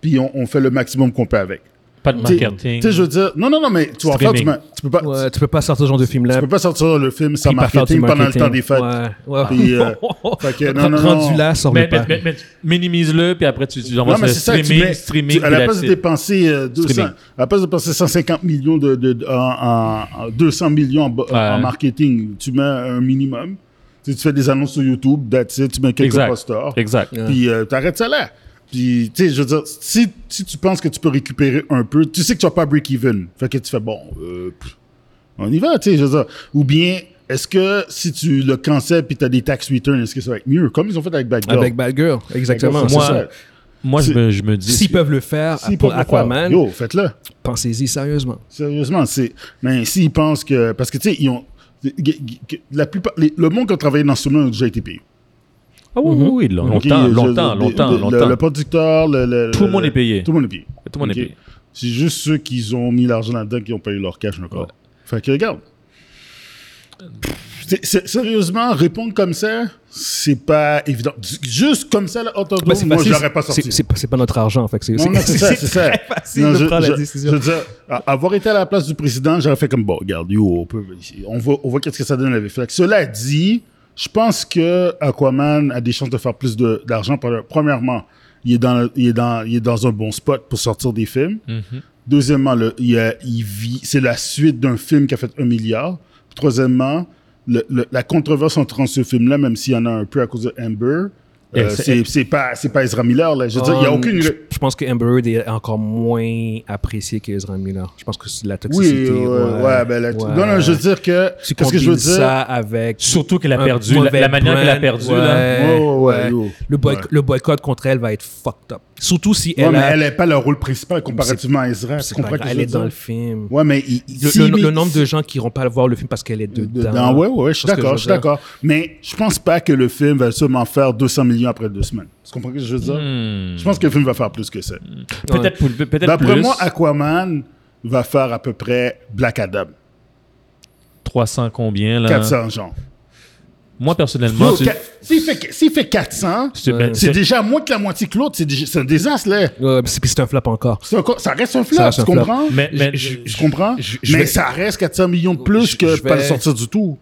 puis on, on fait le maximum qu'on peut avec. Pas de Tu sais- marketing. Tu sais, je veux dire, non, non, non, mais tu vas faire, tu, Streaming. ma- tu peux pas, Ouais, tu peux pas sortir ce genre de tu film-là. peux pas sortir le film sans puis pas faire du marketing, pendant le temps marketing. des fêtes. Ouais, ouais. Puis, euh, (laughs) fait que, non, non, non. Rendu là, sors-le mais, mais, mais, mais minimise-le, puis après tu, tu envoies sur c'est ça, tu streaming, mets- streaming, tu- à la puis place de that's it. dépenser euh, 200, Streaming. à la place de dépenser 150 millions de, de- de- en, en- en 200 millions en, bo- Ouais. en marketing, tu mets un minimum. Tu, tu fais des annonces sur YouTube, that's it, tu mets quelques Exact. posters, Exact. Puis euh, t'arrêtes ça là. Puis, tu sais, je veux dire, si, si tu penses que tu peux récupérer un peu, tu sais que tu vas pas break-even. Fait que tu fais, bon, euh, on y va, tu sais, je veux dire. Ou bien, est-ce que si tu le cancelles puis tu as des tax returns, est-ce que ça va être mieux? Comme ils ont fait avec Bad Girl. Avec Bad Girl, exactement. Moi, Moi, je me, je me dis. S'ils peuvent le faire pour Aquaman, Yo, faites-le. pensez-y sérieusement. Sérieusement, c'est. Mais s'ils pensent que. Parce que, tu sais, ils ont. La plupart, les- le monde qui a travaillé dans ce film a déjà été payé. Ah oui, oui, oui, longtemps, longtemps, le- longtemps, le, longtemps. Le, producteur, le, Tout le monde est payé. Tout le monde est payé. Tout le monde est payé. C'est juste ceux qui ont mis l'argent là-dedans qui ont payé leur cash encore. Ouais. Fait que regarde. Sérieusement, répondre comme ça, c'est pas évident. Juste comme ça, là, Ben, c'est moi, je l'aurais pas sorti. c'est- pas- pas notre argent. Fait que c'est (laughs) c'est ça, c'est ça. très facile Non, de je- prendre je- la décision. Je veux dire, avoir été à la place du président, j'aurais fait comme, bon, regarde, yo, on, peut, on voit, on voit qu'est-ce que ça donne Flex. Cela dit, je pense que Aquaman a des chances de faire plus d'argent. Premièrement, il est, dans, il, est dans, il est dans un bon spot pour sortir des films. Mhm. Deuxièmement, le, il, a- il vit, c'est la suite d'un film qui a fait un milliard. Troisièmement, le- le- la controverse entre ce film-là, même s'il y en a un peu à cause de Amber, euh, c'est- pas, c'est pas Ezra Miller. Là. Je veux dire, il n'y a Um, aucune... Je, je pense que Amber Heard est encore moins apprécié que Ezra Miller. Je pense que c'est la Oui, toxicité. ouais, ouais, ben ouais. non, non, je veux dire que. Tu Qu'est-ce que je veux dire? ça avec. Surtout qu'elle a perdu, la, la manière qu'elle a perdu, ouais, là. Ouais, ouais, ouais, ouais. yo. Le, boy- Ouais. le boycott contre elle va être fucked up. Surtout si Ouais, elle mais a... elle n'est pas le rôle principal comparativement à Ezra. Tu comprends elle est dans le film. Ouais, mais il- Le, si- le- mais- le nombre de gens qui iront pas voir le film parce qu'elle est dedans. dedans, ouais, ouais, je suis d'accord, je suis d'accord. Mais je pense pas que le film va seulement faire 200 millions après deux semaines. Tu comprends ce que je veux dire? Hmm. Je pense que le film va faire plus que ça. Peut-être plus. Peut-être D'après plus. moi, Aquaman va faire à peu près Black Adam. 300 combien, là? 400, genre. Moi, personnellement, tu- S'il fait, s'il fait 400, c'est- Ouais. ben, c'est déjà moins que la moitié que l'autre. C'est déjà- c'est un désastre, là. Ouais, puis c'est un flop encore. C'est encore- ça reste un flop, tu un comprends? Mais, mais Je- comprends? je- je mais vais- ça reste 400 millions de plus Je- que je pas le vais- sortir du tout.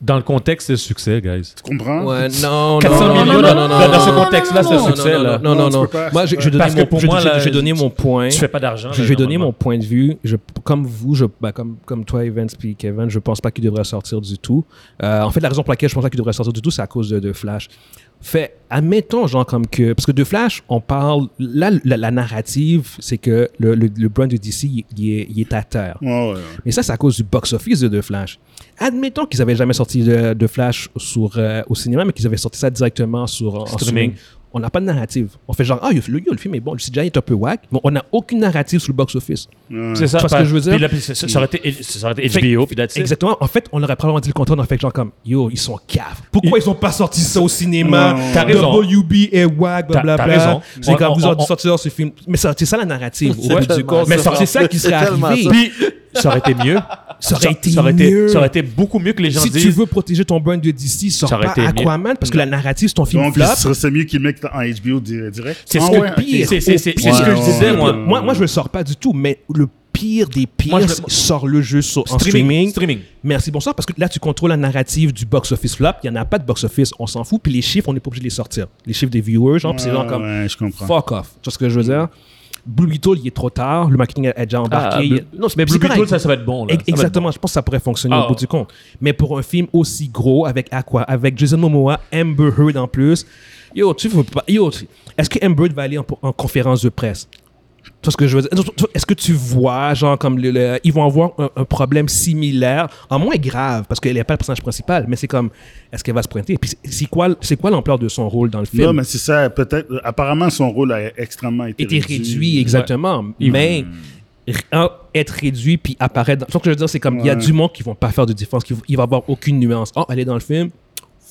Dans le contexte, c'est le succès, guys. Tu comprends? Ouais, non, 400 non, millions non, dans- non, non, dans non, ce non, contexte-là, non, c'est succès, non, là. Non, non, Non, Moi, je je Parce que pour je- moi, vais donner mon point. Tu fais pas d'argent. Donner normalement. mon point de vue. Je, comme vous, je, bah, comme, comme toi, Evans puis Kevin, je pense pas qu'il devrait sortir du tout. Euh, en fait, la raison pour laquelle je pense pas qu'il devrait sortir du tout, c'est à cause de, de Flash. Fait, admettons, genre, comme que. Parce que de Flash, on parle. Là, la, la narrative, c'est que le, le, le brand de DC, il, il est, il est à terre. Ouais. Mais ça, c'est à cause du box-office de The Flash. Admettons qu'ils avaient jamais sorti de, de Flash sur, euh, au cinéma, mais qu'ils avaient sorti ça directement sur en Streaming. On n'a pas de narrative. On fait genre, ah, le, le, le film est bon, le CGI est un peu whack, mais on n'a aucune narrative sur le box-office. Ouais. C'est ça. Tu vois ce pas- que je veux dire? Puis là, puis ça, ça aurait été, ça aurait été Fait- HBO, puis that's it. Exactement. En fait, on aurait probablement dit le contraire. On aurait fait genre comme, yo, ils sont caves. Pourquoi ils ont pas sorti ça au cinéma? Non. T'as raison. WB est whack, blablabla. t'as raison. C'est On- comme, on- vous on- avez sorti ce film. Mais c'est ça la narrative. au C'est bout du tellement compte. ça. Mais c'est ça qui serait arrivé. ça. Puis, ça aurait été mieux. Ça aurait été ça aurait mieux. ça aurait été beaucoup mieux que les gens si disent. tu veux protéger ton brand de DC, sors Ça aurait pas été mieux. Aquaman parce que la narrative, c'est ton film Donc, flop. ce serait mieux qu'ils le mettent en HBO di- direct. C'est Ah ce que ouais, pire. C'est c'est- c'est- c'est Ouais, ce que je ouais, disais, ouais, moi. ouais. Moi, moi, je le sors pas du tout, mais le pire des pires, je le- c'est sort le jeu sur, en Streaming. streaming. Streaming. Merci, bonsoir, parce que là, tu contrôles la narrative du box-office flop. Il n'y en a pas de box-office, on s'en fout. Puis les chiffres, on n'est pas obligé de les sortir. Les chiffres des viewers, genre, c'est genre comme Ouais, je comprends. fuck off. Tu vois ce que je veux dire? Blue Beetle, il est trop tard. Le marketing a déjà embarqué. Ah, Blue- non, mais Blue Beetle, ça, ça va être bon. Là. Exactement, je pense que ça pourrait fonctionner Ah. au bout du compte. Mais pour un film aussi gros, avec Aqua, avec Jason Momoa, Amber Heard en plus, yo, tu veux pas. Yo, est-ce que Amber Heard va aller en, en conférence de presse? Tu ce que je veux dire? Est-ce que tu vois, genre, comme le, le- ils vont avoir un, un problème similaire, en moins grave, parce qu'elle n'est pas le personnage principal, mais c'est comme, est-ce qu'elle va se pointer? Puis c'est- quoi, c'est quoi l'ampleur de son rôle dans le film? Non, mais c'est ça. Peut-être. Apparemment, son rôle a extrêmement été, était réduit, exactement. Mais être réduit puis apparaître. Dans... Ce que je veux dire, c'est comme il y a du monde qui vont pas faire de différence, qui il va avoir aucune nuance. Oh, elle est dans le film,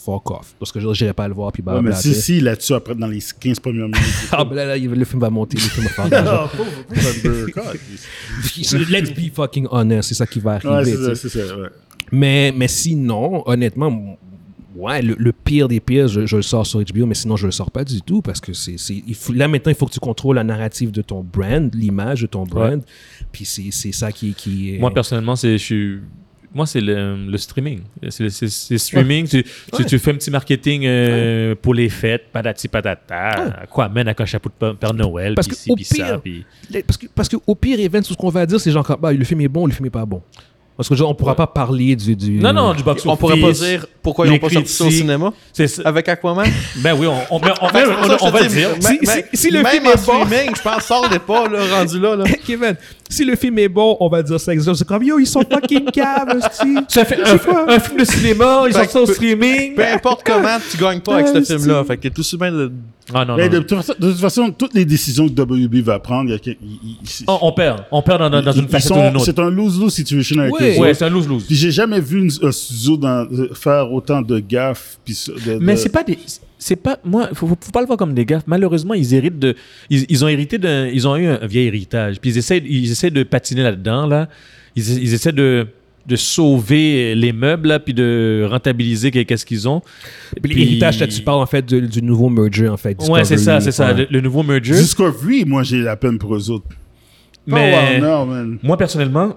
fuck off. Parce que je n'irai pas le voir puis Ouais, bah, mais si, si, là-dessus, après, dans les 15 premières minutes. (laughs) Ah, ben là, le film va monter, le film va faire. (laughs) (laughs) Let's be fucking honest, c'est ça qui va Ouais, arriver. c'est tu ça, sais. c'est ça. ouais. mais, mais sinon, honnêtement, ouais, le, le pire des pires, je, je le sors sur HBO, mais sinon, je le sors pas du tout parce que c'est. c'est- il faut- Là, maintenant, il faut que tu contrôles la narrative de ton brand, l'image de ton brand. Puis c'est c'est ça qui, qui est. Moi, personnellement, c'est, je suis- moi, c'est le, le streaming. C'est, streaming. Tu, tu- Ouais. tu fais un petit marketing euh, pour les fêtes, patati patata. Quoi, mène un chapeau de Père- Noël, Parce que ci, au ça. Les- Parce que, parce que au pire, tout ce qu'on va dire, c'est genre, bah, le film est bon, le film est pas bon. Parce que genre, on pourra pas parler du, du. Non, non, du box On pourrait pas dire pourquoi ils n'ont pas sorti ça au cinéma? C'est ça. avec Aquaman? (laughs) Ben oui, on, on, on, va le dire. Si- mais- si- si le film est bon- streaming, je pense, sort pas, là, rendu là. là. (laughs) Kevin, si le film est bon, on va dire ça. exactement. C'est comme, yo, ils sont fucking caves. (laughs) Ça fait un, film de cinéma, ils ça au streaming. Peu importe comment, tu gagnes pas avec ce film-là. Fait que t'es tout de. Ah non, Mais non. de, toute façon, de toute façon, toutes les décisions que WB va prendre, il y a que- il- il- il- On, on perd. On perd dans, dans, dans ils- une sont- ou une autre. C'est un lose-lose situation avec eux Ouais, c'est un lose-lose. Puis j'ai jamais vu une- un studio dans- euh, faire autant de gaffes. Puis de- Mais c'est pas des. C'est pas. Moi, faut, faut, faut pas le voir comme des gaffes. Malheureusement, ils héritent de. Ils, ils ont hérité d'un. Ils ont eu un, vieil héritage. Puis ils essaient, ils essaient de patiner là-dedans, là. Ils, ils essaient de de sauver les meubles là, puis de rentabiliser qu'est-ce qu'ils ont. Puis L'héritage, là, tu parles en fait de- du nouveau merger, en fait. Ouais, c'est ça, c'est ça, Ouais. le, le nouveau merger. Discovery, moi j'ai la peine pour eux autres. Mais Oh, wow, man. moi personnellement,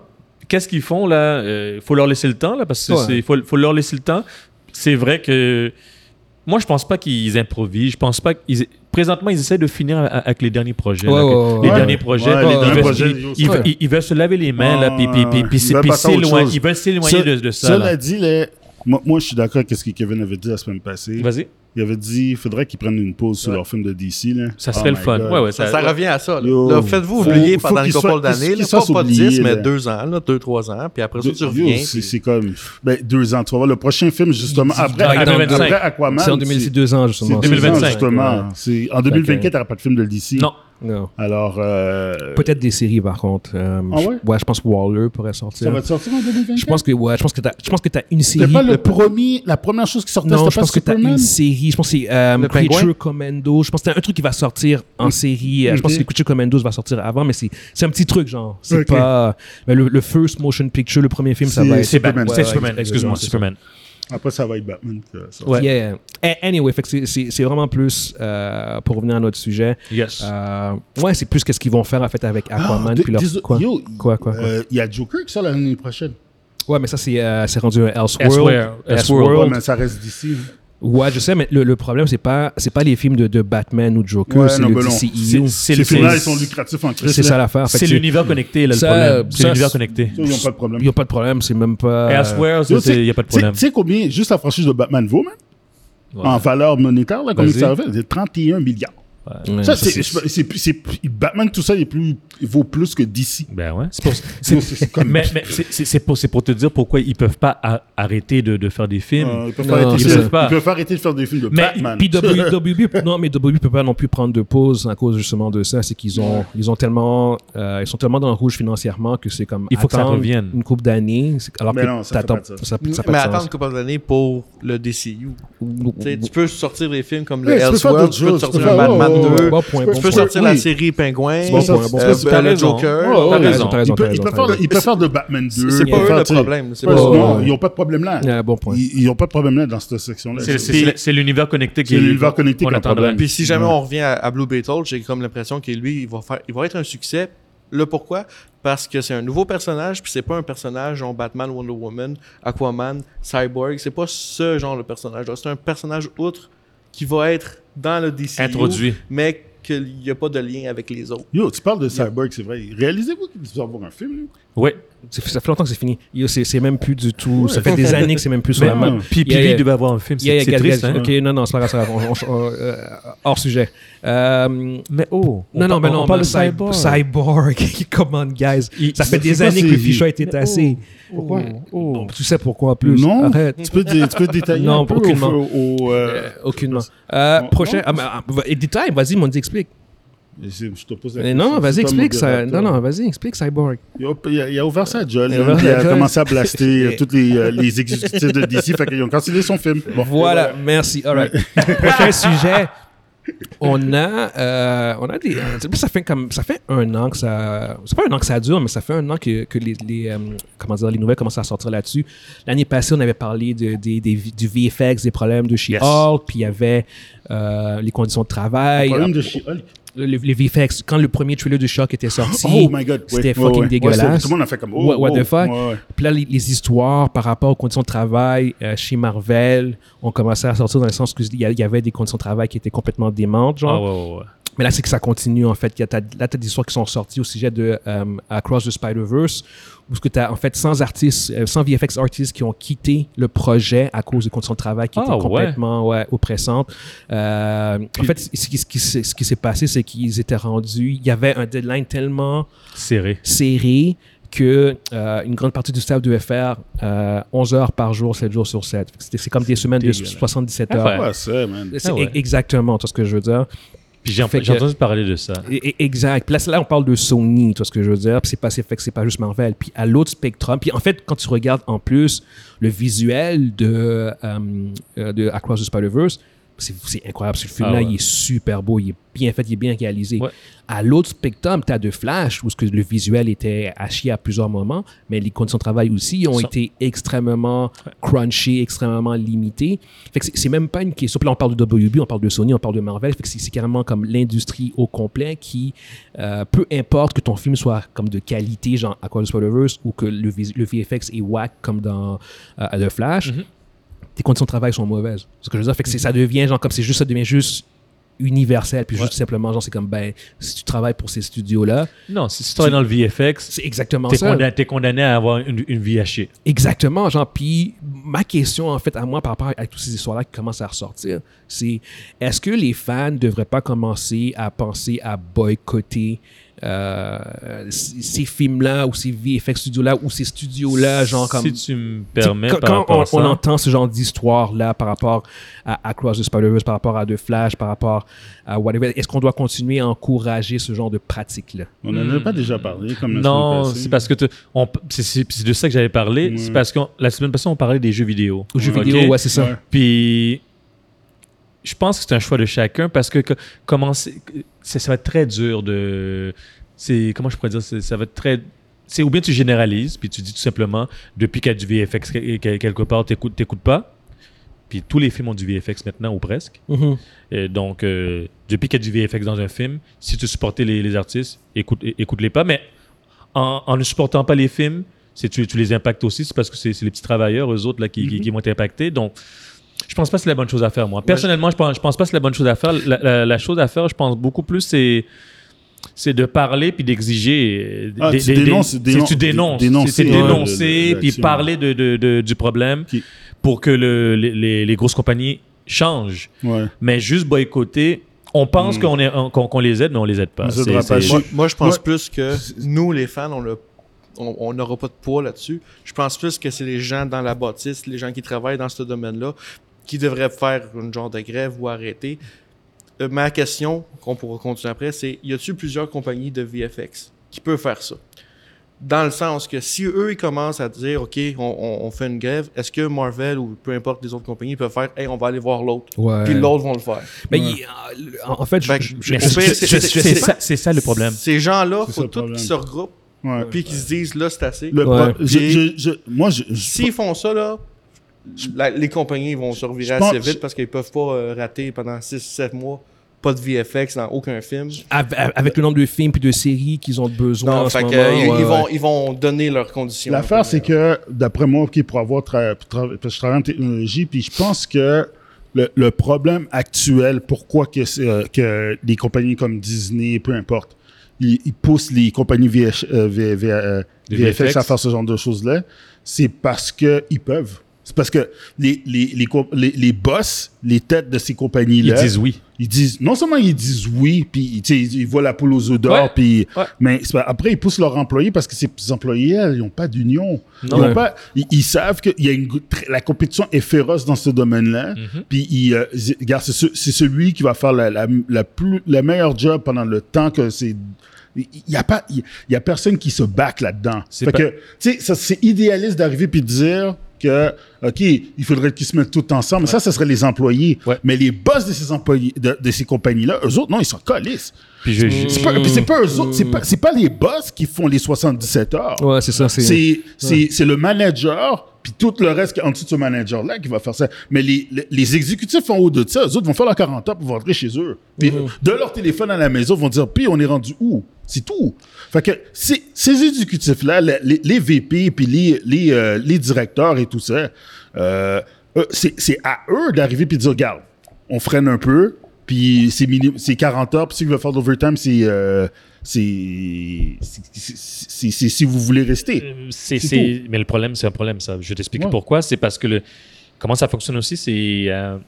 qu'est-ce qu'ils font là Il faut leur laisser le temps là, parce que Ouais. c'est- faut, faut leur laisser le temps. C'est vrai que moi, je pense pas qu'ils improvisent. Je pense pas qu'ils. Présentement, ils essaient de finir avec les derniers projets. Ouais, là, ouais, que- ouais, les ouais. derniers projets. Ouais, les ils, derniers veulent, projets, ils- yo, ils ouais. veulent- ils- ils veulent se laver les mains là, puis, s'éloigner- de, de ça. Cela là. dit, les- moi, moi, je suis d'accord avec ce que Kevin avait dit la semaine passée. Vas-y. Il avait dit qu'il faudrait qu'ils prennent une pause sur Ouais. leur film de DC. Là. Ça Oh serait le my fun. Ouais, ouais, Ça, ça, ça revient à ça. là. Yo, Là, Faites-vous oublier faut pendant une couple d'années. Pas, pas oublié, 10, mais là. 2 ans, là, 2-3 ans. Puis après ça, tu reviens. c'est puis- comme ben, deux ans. Tu vas voir le prochain film, justement, Il- après, il- après, 2025. après Aquaman. C'est en 2006, deux ans, justement. C'est 2025, 2025, justement. ouais. C'est- En 2024, il n'y aura pas de film de DC. Non. Non. Alors, euh, Peut-être des séries, par contre. Euh, Ah ouais? je, je pense que Waller pourrait sortir. ça va te sortir en 2024? Je pense que, ouais, je pense que t'as, je pense que t'as une série. C'était pas le premier, la première chose qui sortait, Non, je pas pense que t'as une série. Je pense que c'est euh, Creature? Commando. Je pense que c'est un truc qui va sortir en série. Euh, Je pense que Creature Commando va sortir avant, mais c'est, c'est un petit truc, genre. C'est pas. Mais le, le first motion picture, le premier film, ça va être. C'est Superman. c'est Ouais, ouais, Superman, excuse-moi. Superman. Après, ça va être Batman. ça. Ouais. Yeah. Anyway, c'est, vraiment plus, euh, pour revenir à notre sujet, Yes. euh, ouais, c'est plus qu'est-ce qu'ils vont faire en fait avec Aquaman. Ah, puis leur, quoi? yo, Quoi, quoi, quoi? euh, Il y a Joker qui sort l'année prochaine. Ouais, mais ça, c'est, euh, c'est rendu un Elseworld. Elsewhere. Ouais, Elseworld. mais ça reste d'ici. Ouais, je sais, mais le, le problème, c'est pas, c'est pas les films de, de Batman ou de Joker, Ouais, c'est le ben. DCEU. C'est Ces le- films-là, ils sont lucratifs en Christ. C'est ça l'affaire. C'est l'univers connecté, là, le Ça, problème. C'est l'univers connecté. Ça, Ils n'ont pas de problème. Il n'y a pas de problème, c'est même pas. Et il n'y a pas de problème. Tu sais combien juste la franchise de Batman vaut, man? Ouais. En valeur monétaire, là, combien Vas-y. ça fait? C'est 31 milliards. Ouais, Ça, ça, c'est, c'est, Batman, tout ça, il, est plus, il vaut plus que DC. Ben ouais. C'est pour, C'est, mais mais c'est- te dire pourquoi ils peuvent pas a- arrêter de, de faire des films. Euh, ils peuvent Non, pas arrêter ils de- peuvent pas. ils peuvent pas arrêter de faire des films de Mais- Batman. Puis WB, (laughs) non, mais WB peut pas non plus prendre de pause à cause justement de ça. C'est qu'ils ont, ils ont tellement, euh, ils sont tellement dans le rouge financièrement que c'est comme Il faut que ça revienne. une couple d'années. Alors Mais que non, ça pas ça, ça a Mais attendre une couple d'années pour le DCU. Tu peux sortir des films comme le Elseworld, tu peux sortir un Batman 2, Bon point, tu bon peux point. sortir la série Pingouin, Bon point, bon euh, point. le raison. Joker. Oh, T'as ouais, raison. t'as raison, Ils peuvent, peuvent raison, faire, de Batman 2. C'est pas eux le problème. non, ils n'ont pas de problème là. Ouais, bon point. Ils n'ont pas de problème là dans cette section-là. C'est- l'univers connecté qui C'est l'univers connecté on qui a un attendrait. Puis si jamais on revient à, à Blue Beetle, j'ai comme l'impression que lui, il va faire, il va être un succès. Le pourquoi? Parce que c'est un nouveau personnage, puis c'est pas un personnage genre Batman, Wonder Woman, Aquaman, Cyborg. C'est pas ce genre de personnage. C'est un personnage outre qui va être dans le DCU, Introduit. mais qu'il n'y a pas de lien avec les autres. Yo, tu parles de Cyborg, c'est vrai. Réalisez-vous qu'il va y avoir un film, lui? Ouais. Ça fait longtemps que c'est fini. C'est même plus du tout. Ça fait des années que c'est même plus sur la (laughs) map. Puis, il devait avoir un film. C'est triste, Gal- hein? Ok, non, non, c'est pas grave, euh, hors sujet. Euh, Mais oh, on non, non, mais non, on parle de Cyborg. Cyborg. (laughs) Come on, guys. Ça fait des années que le fichier a été tassé. Pourquoi? Bon, tu sais pourquoi en plus. Non. Arrête. Tu peux, détailler Non, un peu aucunement. au, au, euh, aucunement. Prochain. Ah, ah, détail, vas-y, Mondi, explique. Je te pose la Mais question, non, vas-y, explique ça. Non, non, vas-y, explique Cyborg. Il a, il a- il a ouvert sa gueule, Il a il a commencé à blaster euh, (laughs) tous les, euh, les exécutifs de DC, fait qu'ils ont cancellé son film. Bon, Voilà, merci. All right. (laughs) Prochain sujet. On a, euh, on a des. ça fait comme, ça fait un an que ça. C'est pas un an que ça dure, mais ça fait un an que, que les, les, comment dire, les nouvelles commencent à sortir là-dessus. L'année passée, on avait parlé de, du VFX, des problèmes de chez Yes. Hulk, puis il y avait euh, les conditions de travail. problème de She-Hulk. Le- les VFX, quand le premier trailer de Shock était sorti, Oh my god. c'était fucking dégueulasse. Tout le monde a fait comme. Oh, What- what oh, the fuck? Puis là, les, les histoires par rapport aux conditions de travail euh, chez Marvel ont commencé à sortir dans le sens qu'il y, y avait des conditions de travail qui étaient complètement démentes, Ah, genre. Mais là, c'est que ça continue, en fait. Il y a, t'as- là, tu as des histoires qui sont sorties au sujet de euh, Across the Spider-Verse, où tu as, en fait, 100 artistes, euh, 100 VFX artistes qui ont quitté le projet à cause des conditions de travail qui Ah, étaient complètement ouais, oppressantes. Euh, en fait, ce qui, ce qui s'est- ce qui s'est passé, c'est qu'ils étaient rendus... Il y avait un deadline tellement Serré. serré que euh, une grande partie du staff devait faire euh, 11 heures par jour, 7 jours sur 7. C'était- C'est comme des semaines de dégueulasse. 77 Ah, heures. ouais. Ouais, c'est, man. C'est Ah ouais. e- exactement tout ce que je veux dire. Puis j'ai entendu parler de ça. Et- et- Exact. Puis là, on parle de Sony, tu vois ce que je veux dire. Puis c'est pas, fait que c'est pas juste Marvel. Puis à l'autre spectrum, puis en fait, quand tu regardes en plus le visuel de, euh, euh, de Across the Spider-Verse, c'est incroyable. Ce film-là, Ah ouais. il est super beau, il est bien fait, il est bien réalisé. Ouais. À l'autre spectrum, tu as de Flash, où ce que le visuel était à chier à plusieurs moments, mais les conditions de travail aussi ont été extrêmement crunchy, extrêmement limitées. Fait que c'est- même pas une question. Là, on parle de WB, on parle de Sony, on parle de Marvel. Fait que c'est carrément comme l'industrie au complet qui, euh, peu importe que ton film soit comme de qualité, genre Aqua the Spider-Verse, ou que le, le VFX est whack comme dans euh, The Flash, Mhm. Tes conditions de travail sont mauvaises. Ce que je veux dire. Fait que ça devient genre comme c'est juste, ça devient juste universel. Puis juste Ouais. simplement, genre, c'est comme, ben, si tu travailles pour ces studios-là, Non, si tu travailles dans le VFX, c'est exactement t'es ça. condamné, t'es condamné à avoir une, une vie hachée. Exactement, genre, puis ma question, en fait, à moi, par rapport à toutes ces histoires-là qui commencent à ressortir, c'est est-ce que les fans ne devraient pas commencer à penser à boycotter euh, ces films-là ou ces VFX studios-là ou ces studios-là, genre comme... Si tu me permets, quand, par quand rapport on, à ça, on entend ce genre d'histoire-là par rapport à Across the Spider-Verse, par rapport à The Flash, par rapport à whatever, est-ce qu'on doit continuer à encourager ce genre de pratique-là? On n'en a pas déjà parlé comme la non, c'est parce que te- on- c'est c'est- c'est de ça que j'avais parlé. C'est parce que la semaine passée, on parlait des jeux vidéo. Aux jeux vidéo, ouais, c'est ça. Ouais. Puis, je pense que c'est un choix de chacun parce que, que commencer, c'est- ça va être très dur de. C'est comment je pourrais dire, ça va être très. C'est ou bien tu généralises puis tu dis tout simplement depuis qu'il y a du VFX que- que- quelque part, t'écoutes, t'écoutes pas. Puis tous les films ont du VFX maintenant ou presque. Mhm. Et donc, euh, depuis qu'il y a du VFX dans un film, si tu supportais les, les artistes, écoute, écoute-les pas. Mais en, en ne supportant pas les films, c'est tu, tu les impactes aussi? C'est parce que c'est c'est les petits travailleurs, eux autres, là, qui, qui- qui vont être impactés. Donc, je pense pas que c'est la bonne chose à faire, moi. Personnellement, je pense, je pense pas que c'est la bonne chose à faire. La, la- la chose à faire, je pense beaucoup plus, c'est c'est de parler puis d'exiger. Ah, des- tu dénonces- tu dénonces. dénoncer, C'est ouais, dénoncer puis parler de, de- de- du problème Qui- pour que le- les- les, les grosses compagnies changent. Ouais. Mais juste boycotter, on pense Mm. qu'on est- qu'on les aide, mais on les aide pas. Moi, moi, je pense Ouais. plus que nous, les fans, on on n'aura pas de poids là-dessus. Je pense plus que c'est les gens dans la bâtisse, les gens qui travaillent dans ce domaine-là, qui devraient faire une genre de grève ou arrêter. Euh, ma question, qu'on pourra continuer après, c'est y a-t-il plusieurs compagnies de VFX qui peuvent faire ça? Dans le sens que si eux, ils commencent à dire, OK, on, on- on fait une grève, est-ce que Marvel ou peu importe les autres compagnies peuvent faire, hey, on va aller voir l'autre, Ouais. puis l'autre vont le faire? Mais Ouais. il- en en fait, c'est- ça- le problème. Ces gens-là, C'est faut tous qu'ils se regroupent, Ouais. puis qu'ils se disent, là, c'est assez. Le Ouais. pro- je- Puis- je- je- moi, je, je- S'ils font ça, là, la- les compagnies vont se revirer Je assez pense- vite parce qu'ils peuvent pas euh, rater pendant 6-7 mois pas de VFX dans aucun film. Avec, le nombre de films et de séries qu'ils ont besoin Non, en ce fait moment. que, euh, ils, ouais, ils vont, ouais. ils vont donner leurs conditions. L'affaire, c'est que, d'après moi, qui pour avoir tra- tra- parce que je travaille en technologie, puis je pense que le, le problème actuel, pourquoi que, c'est, euh, que les compagnies comme Disney, peu importe, ils, ils poussent les compagnies VH, euh, V- V- euh, Les VFX, VFX. à faire ce genre de choses-là, c'est parce qu'ils peuvent. C'est parce que les, les, les, les, les boss, les têtes de ces Ils compagnies-là, disent oui. ils disent non seulement ils disent oui puis ils, ils voient la poule aux œufs d'or puis Ouais. mais après ils poussent leurs employés parce que ces employés ils n'ont pas d'union ils, Ouais. pas, ils, ils savent que y a une la compétition est féroce dans ce domaine-là Mhm. puis ils, euh, ils- regarde c'est ce- c'est celui qui va faire la, la, la plus la meilleure job pendant le temps que c'est il y a pas il y a personne qui se back là-dedans C'est pas- que tu sais c'est idéaliste d'arriver puis de dire que OK, il faudrait qu'ils se mettent tous ensemble. Mais ça, ce serait les employés. Ouais. Mais les boss de ces employés, de, de ces compagnies-là, eux autres, non, ils sont colisses. Puis je, je- C'est pas, puis c'est pas eux autres, c'est pas, c'est pas les boss qui font les 77 heures. Ouais, c'est ça. C'est, C'est, c'est, c'est le manager, puis tout le reste qui est en dessous de ce manager-là qui va faire ça. Mais les, les, les exécutifs en haut de ça, eux autres vont faire leurs 40 heures pour rentrer chez eux. Puis de leur téléphone à la maison, ils vont dire, puis on est rendu où? C'est tout. Fait que ces, exécutifs-là, les, VP, puis les, les, euh, les directeurs et tout ça, euh, c'est, à eux d'arriver puis de dire, regarde, on freine un peu, puis c'est, mini- c'est 40 heures, puis si vous voulez faire d'overtime, c'est... euh, c'est, c'est, si vous voulez rester. Mais le problème, c'est un problème, ça. Je vais t'expliquer Ouais. pourquoi. C'est parce que le, comment ça fonctionne aussi, c'est, euh,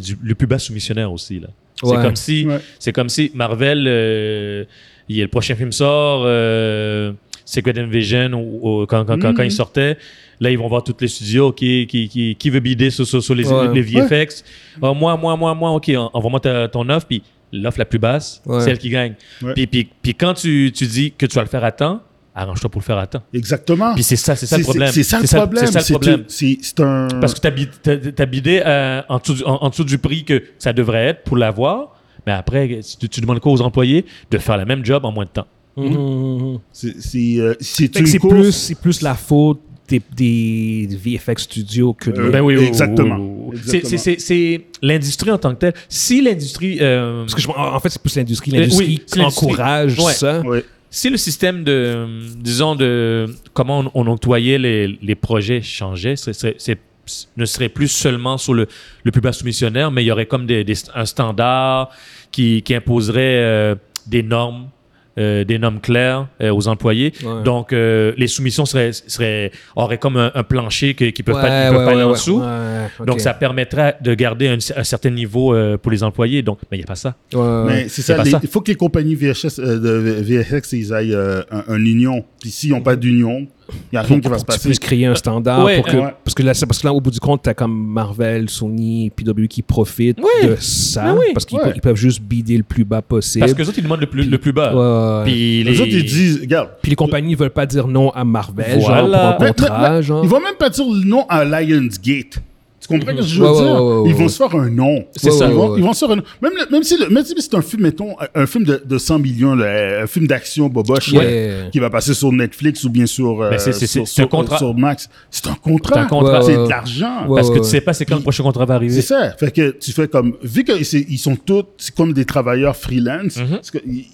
du, le plus bas soumissionnaire aussi. Là. C'est, comme si, Ouais. c'est comme si Marvel, euh, il y a le prochain film sort, euh, Secret Invasion, ou, ou quand, quand, quand, quand il sortait, là, ils vont voir tous les studios, qui, qui, qui, qui veut bider sur, sur, sur les, Ouais. les VFX. Ah, moi, moi, moi, moi, OK, en- envoie-moi ta- ton offre, puis l'offre la plus basse, Ouais. c'est elle qui gagne. Ouais. Puis, puis, puis quand tu, tu dis que tu vas le faire à temps, arrange-toi pour le faire à temps. Exactement. Puis c'est ça, c'est ça le problème. C'est ça le problème. C'est ça le problème. C'est c'est un. Parce que t'as t'as bidé euh, en, dessous du, en, en dessous du prix que ça devrait être pour l'avoir, mais après, tu, tu demandes quoi aux employés de faire le même job en moins de temps. C'est euh, plus, la faute des, des VFX studios que de Euh, Ben oui, oui, exactement. oui. C'est- l'industrie en tant que telle. Si l'industrie... euh, Parce que je- en en fait, c'est plus l'industrie. Euh, L'industrie oui, c'est l'industrie. encourage Ouais. ça. Ouais. Si le système de, disons, de comment on, octroyait les, les projets changeait, c'est- ne serait plus seulement sur le, le plus bas soumissionnaire, mais il y aurait comme des, des- un standard qui, qui imposerait euh, des normes, euh, des normes claires euh, aux employés. Ouais. Donc, euh, les soumissions seraient, seraient, auraient comme un, un plancher que- qu'ils peuvent pas, Ouais, peuvent ouais, pas aller ouais, en dessous. Donc, ça permettrait de garder un, un certain niveau euh, pour les employés. Donc, mais il n'y a pas ça. Ouais, ouais. Mais c'est ça, il faut que les compagnies VHS, euh, de VFX, ils aillent euh, un, un union. Puis s'ils n'ont pas d'union, il n'y a rien qui va se tu passer. puisses créer un standard Ouais, pour que, ouais. parce que là c'est parce que là au bout du compte t'as comme Marvel Sony PW qui profitent Ouais. de ça oui. parce qu'ils Ouais. peuvent juste bider le plus bas possible Parce que les autres, ils demandent le plus, le plus bas. Puis Les autres, ils disent, regarde, Puis les compagnies veulent pas dire non à Marvel Voilà. genre pour un Mais- contrat mais- mais genre Ils vont même pas dire le nom à Lionsgate. Tu comprends ce que je veux Ouais, dire? ouais, ouais, ils vont ouais. se faire un nom. C'est ça. Ils vont, ils vont se faire un nom. Même, le- même si, le- même si c'est un film, mettons, un film de, de 100 millions, là, un film d'action boboche, là, qui va passer sur Netflix ou bien sur, euh, Ben, c'est- c'est- sur, un contrat. sur Max. C'est un contrat. C'est un contrat. Ouais, C'est ouais, de l'argent. Ouais, Parce que tu sais pas c'est quand le prochain contrat va arriver. C'est ça. Fait que tu fais comme, vu qu'ils sont tous c'est comme des travailleurs freelance, parce que, ils-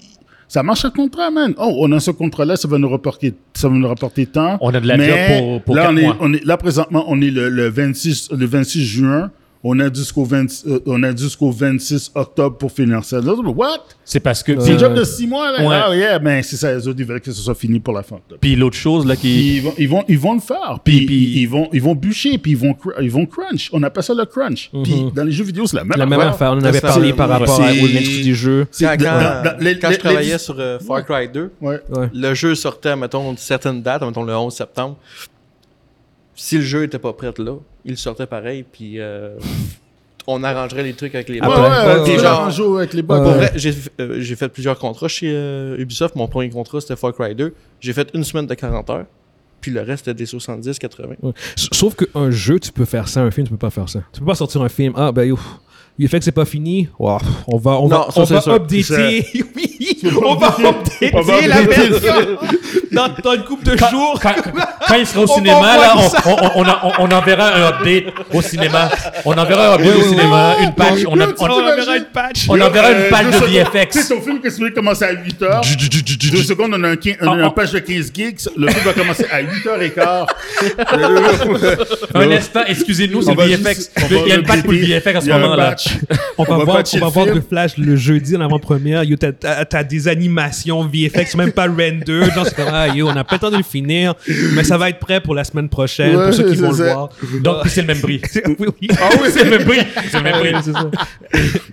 ça marche à contrat, man. Oh, on a ce contrat-là, ça va nous rapporter, ça va nous rapporter tant. On a de la Mais pour- pour là, quatre on est, mois. on est, là, présentement, on est le, le 26, le 26 juin. On a jusqu'au 20 euh, on a jusqu'au 26 octobre pour finir ça. Là, What? C'est parce que. C'est un job de six mois, là. Ouais. Ah, yeah, mais c'est ça. Les autres, ils veulent que ce soit fini pour la fin puis l'autre chose, là, qui. Ils vont, ils vont, ils vont le faire. Puis, puis- ils, vont, ils vont bûcher, puis ils vont, cr- ils vont crunch. On appelle ça le crunch. Puis dans les jeux vidéo, c'est la même la même affaire on en avait parlé par rapport aux industries du jeu Quand, quand- dans- dans- les- quand les- je travaillais les- sur euh, Far Cry 2, Ouais. ouais le jeu sortait, mettons, une certaine date, mettons le 11 septembre. Si le jeu était pas prêt là, il sortait pareil, puis euh, on arrangerait les trucs avec les Ouais, Après. bugs. ouais, Ouais, ouais, genre- avec les bugs. Pour Ouais. vrai, j'ai euh, j'ai fait plusieurs contrats chez euh, Ubisoft. Mon premier contrat, c'était Far Cry 2. J'ai fait une semaine de 40 heures. Puis le reste, c'était des 70-80. Ouais. S- Sauf qu'un jeu, tu peux faire ça, un film, tu peux pas faire ça. Tu peux pas sortir un film, ah ben yo, il fait que c'est pas fini, on va, on Non, va, ça, on va (laughs) updater, on va updater. On va updater la version (laughs) dans, dans une couple de jours. Quand, quand il sera au (laughs) cinéma, là, on, on, on, on- on enverra un update au cinéma. On enverra un update au ouais, cinéma, ouais. une patch. On, enverra une patch. on enverra une Euh, patch de VFX. ton film que tu veux commencer à 8 heures. Deux secondes, on a un, on a Ah, un ah. page de 15 gigs. Le film va commencer à 8h15. Un instant, excusez-nous, c'est le VFX. on va Il y a une patch pour le. VFX Il ce moment-là. patch. On va, voir, on va le voir. The Flash le jeudi en avant-première. T'as, des animations VFX, même pas render. Genre, c'est ah, yo, on a pas le temps de le finir, mais ça va être prêt pour la semaine prochaine, Ouais, pour ceux qui vont ça. le voir. Donc, puis c'est le même prix. (laughs) oui, oui. Ah oui, C'est le même prix. C'est le même prix. C'est ça.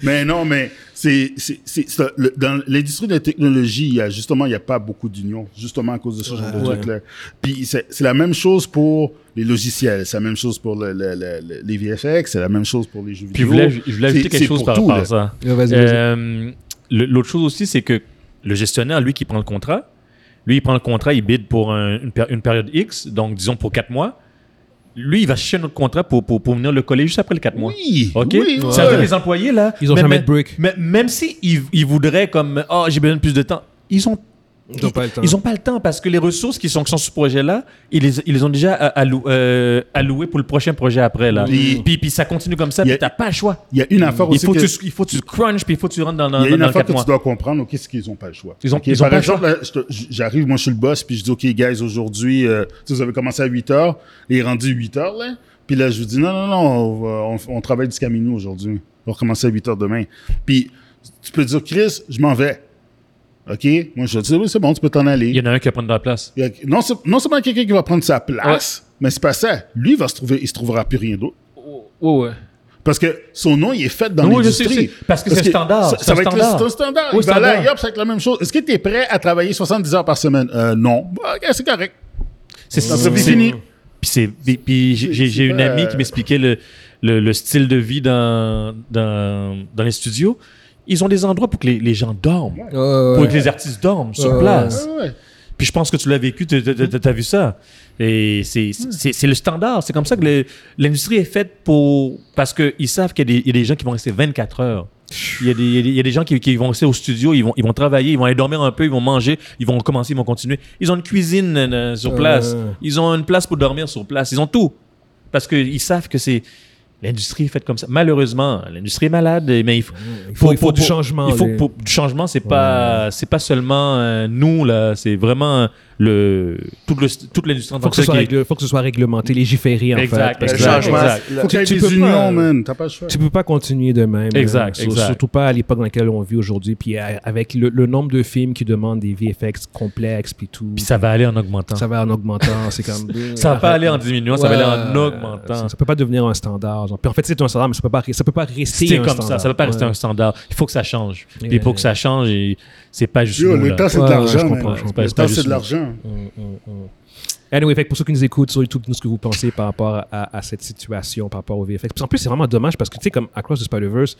Mais non, mais c'est, c'est, c'est, c'est- le- dans l'industrie de la technologie, il y a justement, il n'y a pas beaucoup d'unions, justement à cause de ce genre de Ouais. trucs-là. Puis c'est, c'est la même chose pour les logiciels, c'est la même chose pour le, le- le- le- les VFX, c'est la même chose pour les jeux Puis je vidéo. voulais, je voulais ajouter C'est- quelque chose pour par tout, rapport là. à ça. Ouais, vas-y, vas-y. Euh, L'autre chose aussi, c'est que le gestionnaire, lui, qui prend le contrat, lui, il prend le contrat, il bid pour un- une, une période X, donc disons pour 4 mois. Lui, il va chercher notre contrat pour, pour, pour venir le coller juste après les 4 mois. Oui, OK? oui, Ça veut dire les employés, là. Ils ont même- jamais de break. mais- Même si ils, ils voudraient, comme, oh, j'ai besoin de plus de temps, ils ont. Ils ont pas le temps. Ils ont pas le temps parce que les ressources qui sont, qui sont sur ce projet-là, ils les, ils les ont déjà euh, allou- euh, allouées pour le prochain projet après. Là. Puis- Puis, puis ça continue comme ça, Il y a- puis t'as pas le choix. Il y a une affaire Il aussi faut, que, que tu, il faut que tu crunches, puis il faut que tu rentres dans, dans, il y a une dans le affaire 4 que mois. tu dois comprendre, ok, c'est qu'ils n'ont pas le choix. Ils ont- Ok, ils ont Par pas le exemple, là, je te- j'arrive, moi je suis le boss, puis je dis, ok, guys, aujourd'hui, euh, tu sais, vous avez commencé à 8 heures, il est rendu 8 heures, là. Puis là, je vous dis, non, non, non, on, va- on- on travaille jusqu'à minuit aujourd'hui. On va recommencer à 8 heures demain. Puis tu peux dire, Chris, je m'en vais. OK? Moi, je dis, oui, c'est bon, tu peux t'en aller. Il y en a un qui va prendre de la place. Il y a- non, c'est- non seulement quelqu'un qui va prendre sa place, mais c'est pas ça. Lui, il va se trouver, il se trouvera plus rien d'autre. Ouais, ouais. Parce que son nom, il est fait dans Oui, l'industrie. Parce que c'est standard, Ça, c'est ça va être le- standard. c'est standard. Oui, il va standard. hop, ça va être la même chose. Est-ce que tu es prêt à travailler 70 heures par semaine? Euh, non. Bah, ok, c'est correct. C'est c'est- fini. Puis, c'est- j'ai- C'est une amie euh, qui m'expliquait le, le, le style de vie dans, dans, dans les studios. Ils ont des endroits pour que les, les gens dorment, Ouais, pour que les artistes dorment sur place. Puis je pense que tu l'as vécu, tu as vu ça. Et c'est le standard. C'est comme ça que l'industrie est faite pour. Parce qu'ils savent qu'il y, a des- il y a des gens qui vont rester 24 heures. Il y a des, il y a des- il y a des gens qui, qui vont rester au studio, ils vont, ils vont travailler, ils vont aller dormir un peu, ils vont manger, ils vont recommencer, ils vont continuer. Ils ont une cuisine euh, sur place. Euh. Ils ont une place pour dormir sur place. Ils ont tout. Parce qu'ils savent que c'est. L'industrie est faite comme ça. Malheureusement, l'industrie est malade, mais il faut, Il faut, il faut du changement. il faut les- pour- du changement, c'est pas c'est pas seulement euh, nous là, c'est vraiment le, toute, le, toute l'industrie en Faut tant que, ce que soit telle qui est- règle- faut que ce soit réglementé, légiféré en Exact, fait. parce que- exact, changement, exact. Faut ait tu des peux pas- unions, man. T'as pas le choix. Tu peux pas continuer de même. Exact, euh, exact. Surtout pas à l'époque dans laquelle on vit aujourd'hui. Puis avec le, le nombre de films qui demandent des VFX complexes puis tout. Puis ça va aller en augmentant. ça va en augmentant. C'est comme. (laughs) Ça va pas aller en diminuant, ça va aller en augmentant. Ça, ça peut pas devenir un standard. genre. Puis en fait, c'est un standard, mais ça peut pas, ça peut pas rester C'est un comme standard. ça, ça va pas rester Ouais. un standard. Il faut que ça change. Ouais. Puis pour que ça change, et c'est pas juste temps, c'est de l'argent. Le C'est de l'argent. Anyway, fait pour ceux qui nous écoutent sur YouTube, dites-nous ce que vous pensez par rapport à, cette situation, par rapport au VFX. En plus, c'est vraiment dommage parce que, tu sais, comme Across the Spider-Verse,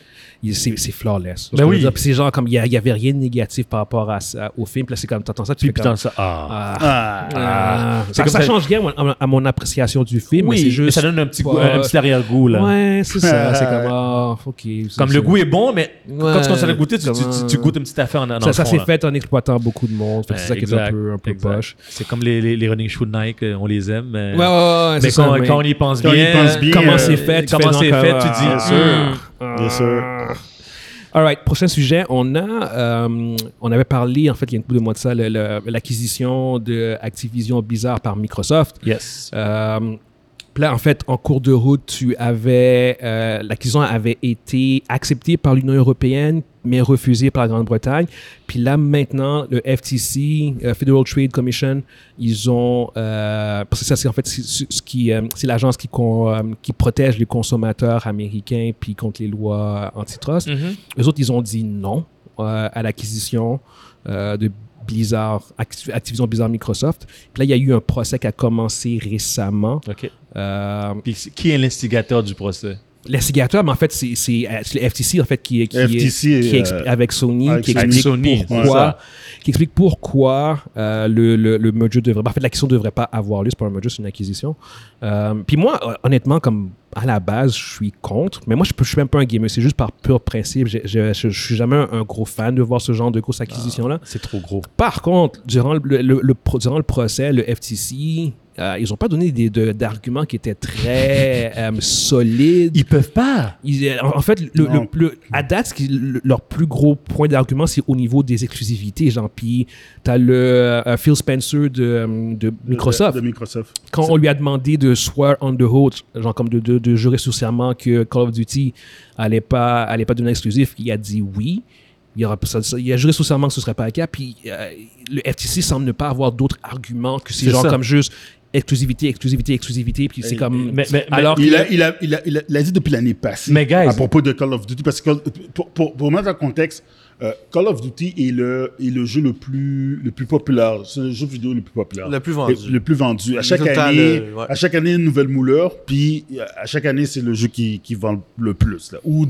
c'est flawless. Ben oui. C'est genre comme, il n'y avait rien de négatif par rapport à, au film. Puis là, c'est comme, t'entends ça, tu puis, fais comme, ça. Ah, ah, ah, ah. ah. comme ça, ça, change rien à, mon appréciation du film. Oui, ça donne un petit, un petit arrière-goût. Ouais, c'est ça. (laughs) c'est comme, ah, oh, ok. Comme le goût est bon, mais quand tu commences à le goûter, tu, goûtes une petite affaire en, en Ça, s'est fait en exploitant beaucoup de monde. C'est ça qui est un peu, poche. C'est comme les, les Running Shoe Night 5, on les aime. Mais, ouais, ouais, ouais, mais quand, on y pense, bien, comment c'est fait, comment c'est fait, tu dis. Bien hmm. sûr. Bien sûr. All right, prochain sujet. On a, euh, on avait parlé, en fait, il y a un coup de mois de ça, l'acquisition de Activision Blizzard par Microsoft. Yes. Euh, puis là, en fait, en cours de route, tu avais, euh, l'acquisition avait été acceptée par l'Union européenne, mais refusée par la Grande-Bretagne. Puis là, maintenant, le FTC, euh, Federal Trade Commission, ils ont, euh, parce que ça, c'est en fait ce qui, euh, c'est l'agence qui, con- euh, qui protège les consommateurs américains puis contre les lois antitrust. Mm-hmm. Eux autres, ils ont dit non euh, à l'acquisition euh, de Blizzard, Acti- Activision Blizzard Microsoft. Puis là, il y a eu un procès qui a commencé récemment. OK. Euh, Puis qui est l'instigateur du procès? L'instigateur, mais en fait, c'est c'est, euh, le FTC en fait, qui, qui, FTC, qui euh, expli- avec Sony, avec qui explique Sony, pourquoi, qui explique pourquoi euh, le, le, le merger devrait... En fait, l'acquisition ne devrait pas avoir lieu. C'est pas un merger, c'est une acquisition. Euh, puis moi, honnêtement, comme à la base, je suis contre. Mais moi, je, je suis même pas un gamer. C'est juste par pur principe. Je, je, suis jamais un, un gros fan de voir ce genre de grosses acquisitions-là. C'est trop gros. Par contre, durant le, le- le pro- durant le procès, le FTC, euh, ils n'ont pas donné d'arguments qui étaient très (laughs) euh, solides. Ils peuvent pas. Ils- en fait, le, Non. le- le- à date, leur plus gros point d'argument, c'est au niveau des exclusivités. Genre, puis t'as le euh, Phil Spencer de, euh, de Microsoft. De Microsoft. Quand on lui a demandé de swear on the oath, genre comme de, jurer sur serment que Call of Duty allait pas, allait pas devenir exclusif, il a dit oui. Il, aura, ça- ça- il a juré sur serment que ce serait pas le cas. Puis euh, le FTC semble ne pas avoir d'autres arguments que c'est C'est genre ça. comme juste exclusivité, exclusivité, exclusivité. Puis c'est comme. mais- mais- alors Il a, il, a, il, a, il, a, il a dit depuis l'année passée Mais guys- à propos de Call of Duty, parce que pour, pour, pour mettre en contexte, euh, Call of Duty est le, est le jeu le plus, le plus populaire. C'est le jeu vidéo le plus populaire. Le plus vendu. Le, le plus vendu. À chaque, année, le- ouais. à chaque année, une nouvelle mouleur, puis euh, à chaque année, c'est le jeu qui, qui vend le plus, là, ou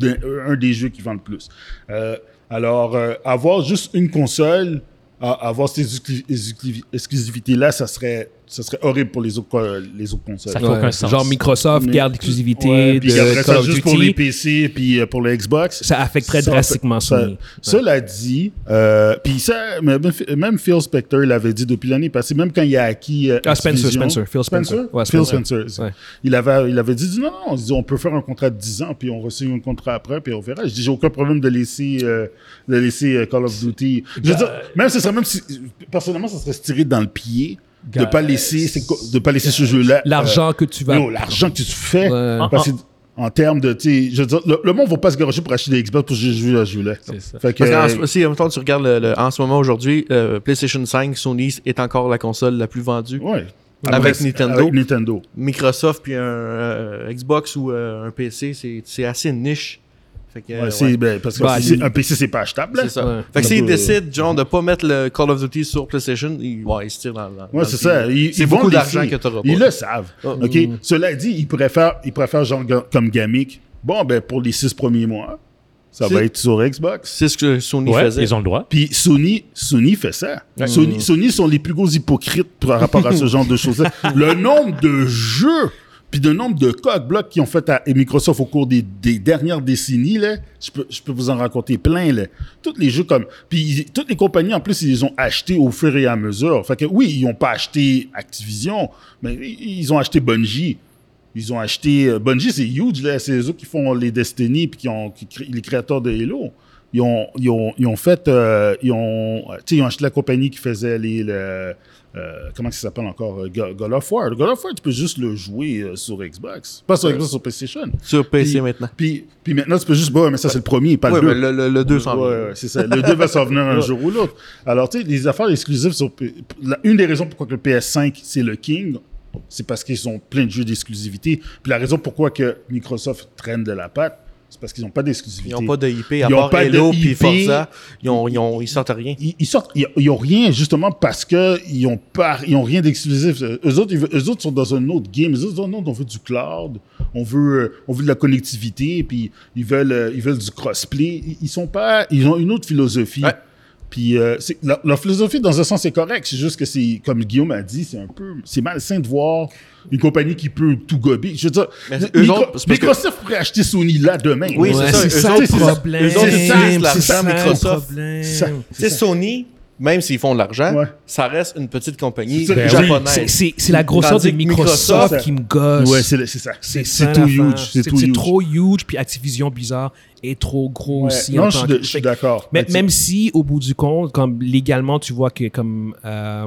un des jeux qui vend le plus. Euh, alors, euh, avoir juste une console, à- avoir ces exclu- exclu- exclusivités-là, ça serait, ça serait horrible pour les autres, les autres consoles. Ça fait aucun sens. Genre Microsoft garde l'exclusivité Ouais, puis de après ça, Call of juste Duty. pour les PC puis euh, pour le Xbox. Ça affecterait Ça- drastiquement ça- Sony. Cela dit, euh, puis ça, même, même Phil Spector l'avait dit depuis l'année passée, même quand il a acquis. euh, Ah, Spencer, Spencer, Phil Spencer? Ouais, Phil Spencer. Ouais. Il, avait, il avait dit, non, on peut faire un contrat de 10 ans, puis on re-signe un contrat après, puis on verra. Je dis, j'ai aucun problème de laisser, euh, de laisser Call of Duty. Je veux dire, même, ce serait même si, personnellement, ça serait se tirer dans le pied de pas laisser, de pas laisser ce jeu-là. L'argent que tu euh, vas. non, l'argent que tu fais. Ouais. Parce que, en termes de, tu je veux dire, le, le monde va pas se garocher pour acheter des Xbox pour jouer à ce jeu-là. C'est ça. Fait que, Parce qu'en euh, si en même temps, tu regardes le- le- en ce moment aujourd'hui, euh, PlayStation 5, Sony est encore la console la plus vendue. ouais. Avec Après, Nintendo. Avec Nintendo. Microsoft puis un euh, Xbox ou euh, un PC, c'est c'est assez niche. Fait que, euh, Ouais, c'est- ouais. ben, parce que Bah, si- lui- un PC, c'est pas achetable. C'est ça. Ouais. Fait que s'ils peu, décident, genre, de pas mettre le Call of Duty sur PlayStation, ils, ouais, ils se tirent dans, dans- Ouais, le c'est ça. Ils- C'est ils beaucoup d'argent que tu pas. Ils le savent. Oh. OK? Cela dit, ils préfèrent, ils préfèrent genre comme Gamic. Bon, ben, pour les six premiers mois, ça C'est- va être sur Xbox. C'est ce que Sony Ouais, faisait. ils ont le droit. Puis Sony, Sony fait ça. Mm. Sony, Sony sont les plus gros hypocrites par rapport à ce genre de choses-là. (laughs) Le nombre de jeux, puis le nombre de coq-blocs qu'ils ont fait à Microsoft au cours des, dernières décennies, là, je peux, vous en raconter plein. Là. Tous les jeux comme... Puis toutes les compagnies, en plus, ils les ont achetés au fur et à mesure. Fait que oui, ils n'ont pas acheté Activision, mais ils ont acheté Bungie. Ils ont acheté... euh, Bungie, c'est huge. C'est eux qui font les Destiny, puis qui ont qui les créateurs de Halo. Ils ont, ils ont, ils ont fait, euh, ils ont, ils acheté la compagnie qui faisait les, le, euh, comment ça s'appelle encore, euh, Go- God of War. God of War, tu peux juste le jouer sur Xbox, pas sur Xbox, sur PlayStation. Sur PC Puis- maintenant. Puis, puis maintenant, tu peux juste, bah, mais ça c'est le premier, pas Ouais, le mais 2. le, le, le 2 s'en Ouais, vient. ouais, c'est ça. Le 2 va s'en venir un jour ou l'autre. Alors, tu sais, les affaires exclusives sur. P- la- une des raisons pourquoi que le PS5, c'est le King, c'est parce qu'ils ont plein de jeux d'exclusivité. Puis la raison pourquoi que Microsoft traîne de la patte, c'est parce qu'ils n'ont pas d'exclusivité. Ils n'ont pas de IP, à Ils part pas de Halo puis IP. Forza. Ils, ont, ils, ont, ils sortent rien. Ils, ils sortent, ils, ont rien justement parce que ils ont pas, ils ont rien d'exclusif. Eux autres, eux autres sont dans un autre game. Eux autres, non, on veut du cloud, on veut, on veut de la connectivité, puis ils veulent, euh, ils veulent du crossplay. Ils, ils sont pas, ils ont une autre philosophie. Ouais. Puis euh, c'est- la, la philosophie, dans un sens, c'est correct. C'est juste que c'est, comme Guillaume a dit, c'est un peu, c'est malsain de voir une compagnie qui peut tout gober. Je veux dire, Mais Micro- eux autres, c'est parce que- Microsoft pourrait acheter Sony là demain. Oui, Ouais, c'est ça. c'est ça ça. ça, c'est ça Microsoft. Sony, même s'ils font de l'argent, Ouais. ça reste une petite compagnie Ben japonaise. C'est- la grosseur de Microsoft Microsoft- qui me gosse. Ouais, c'est c'est ça. C'est tout huge. C'est trop huge, puis Activision Blizzard est trop gros Ouais. aussi. Non, en je suis d'accord. Même si, au bout du compte, comme légalement, tu vois que comme euh,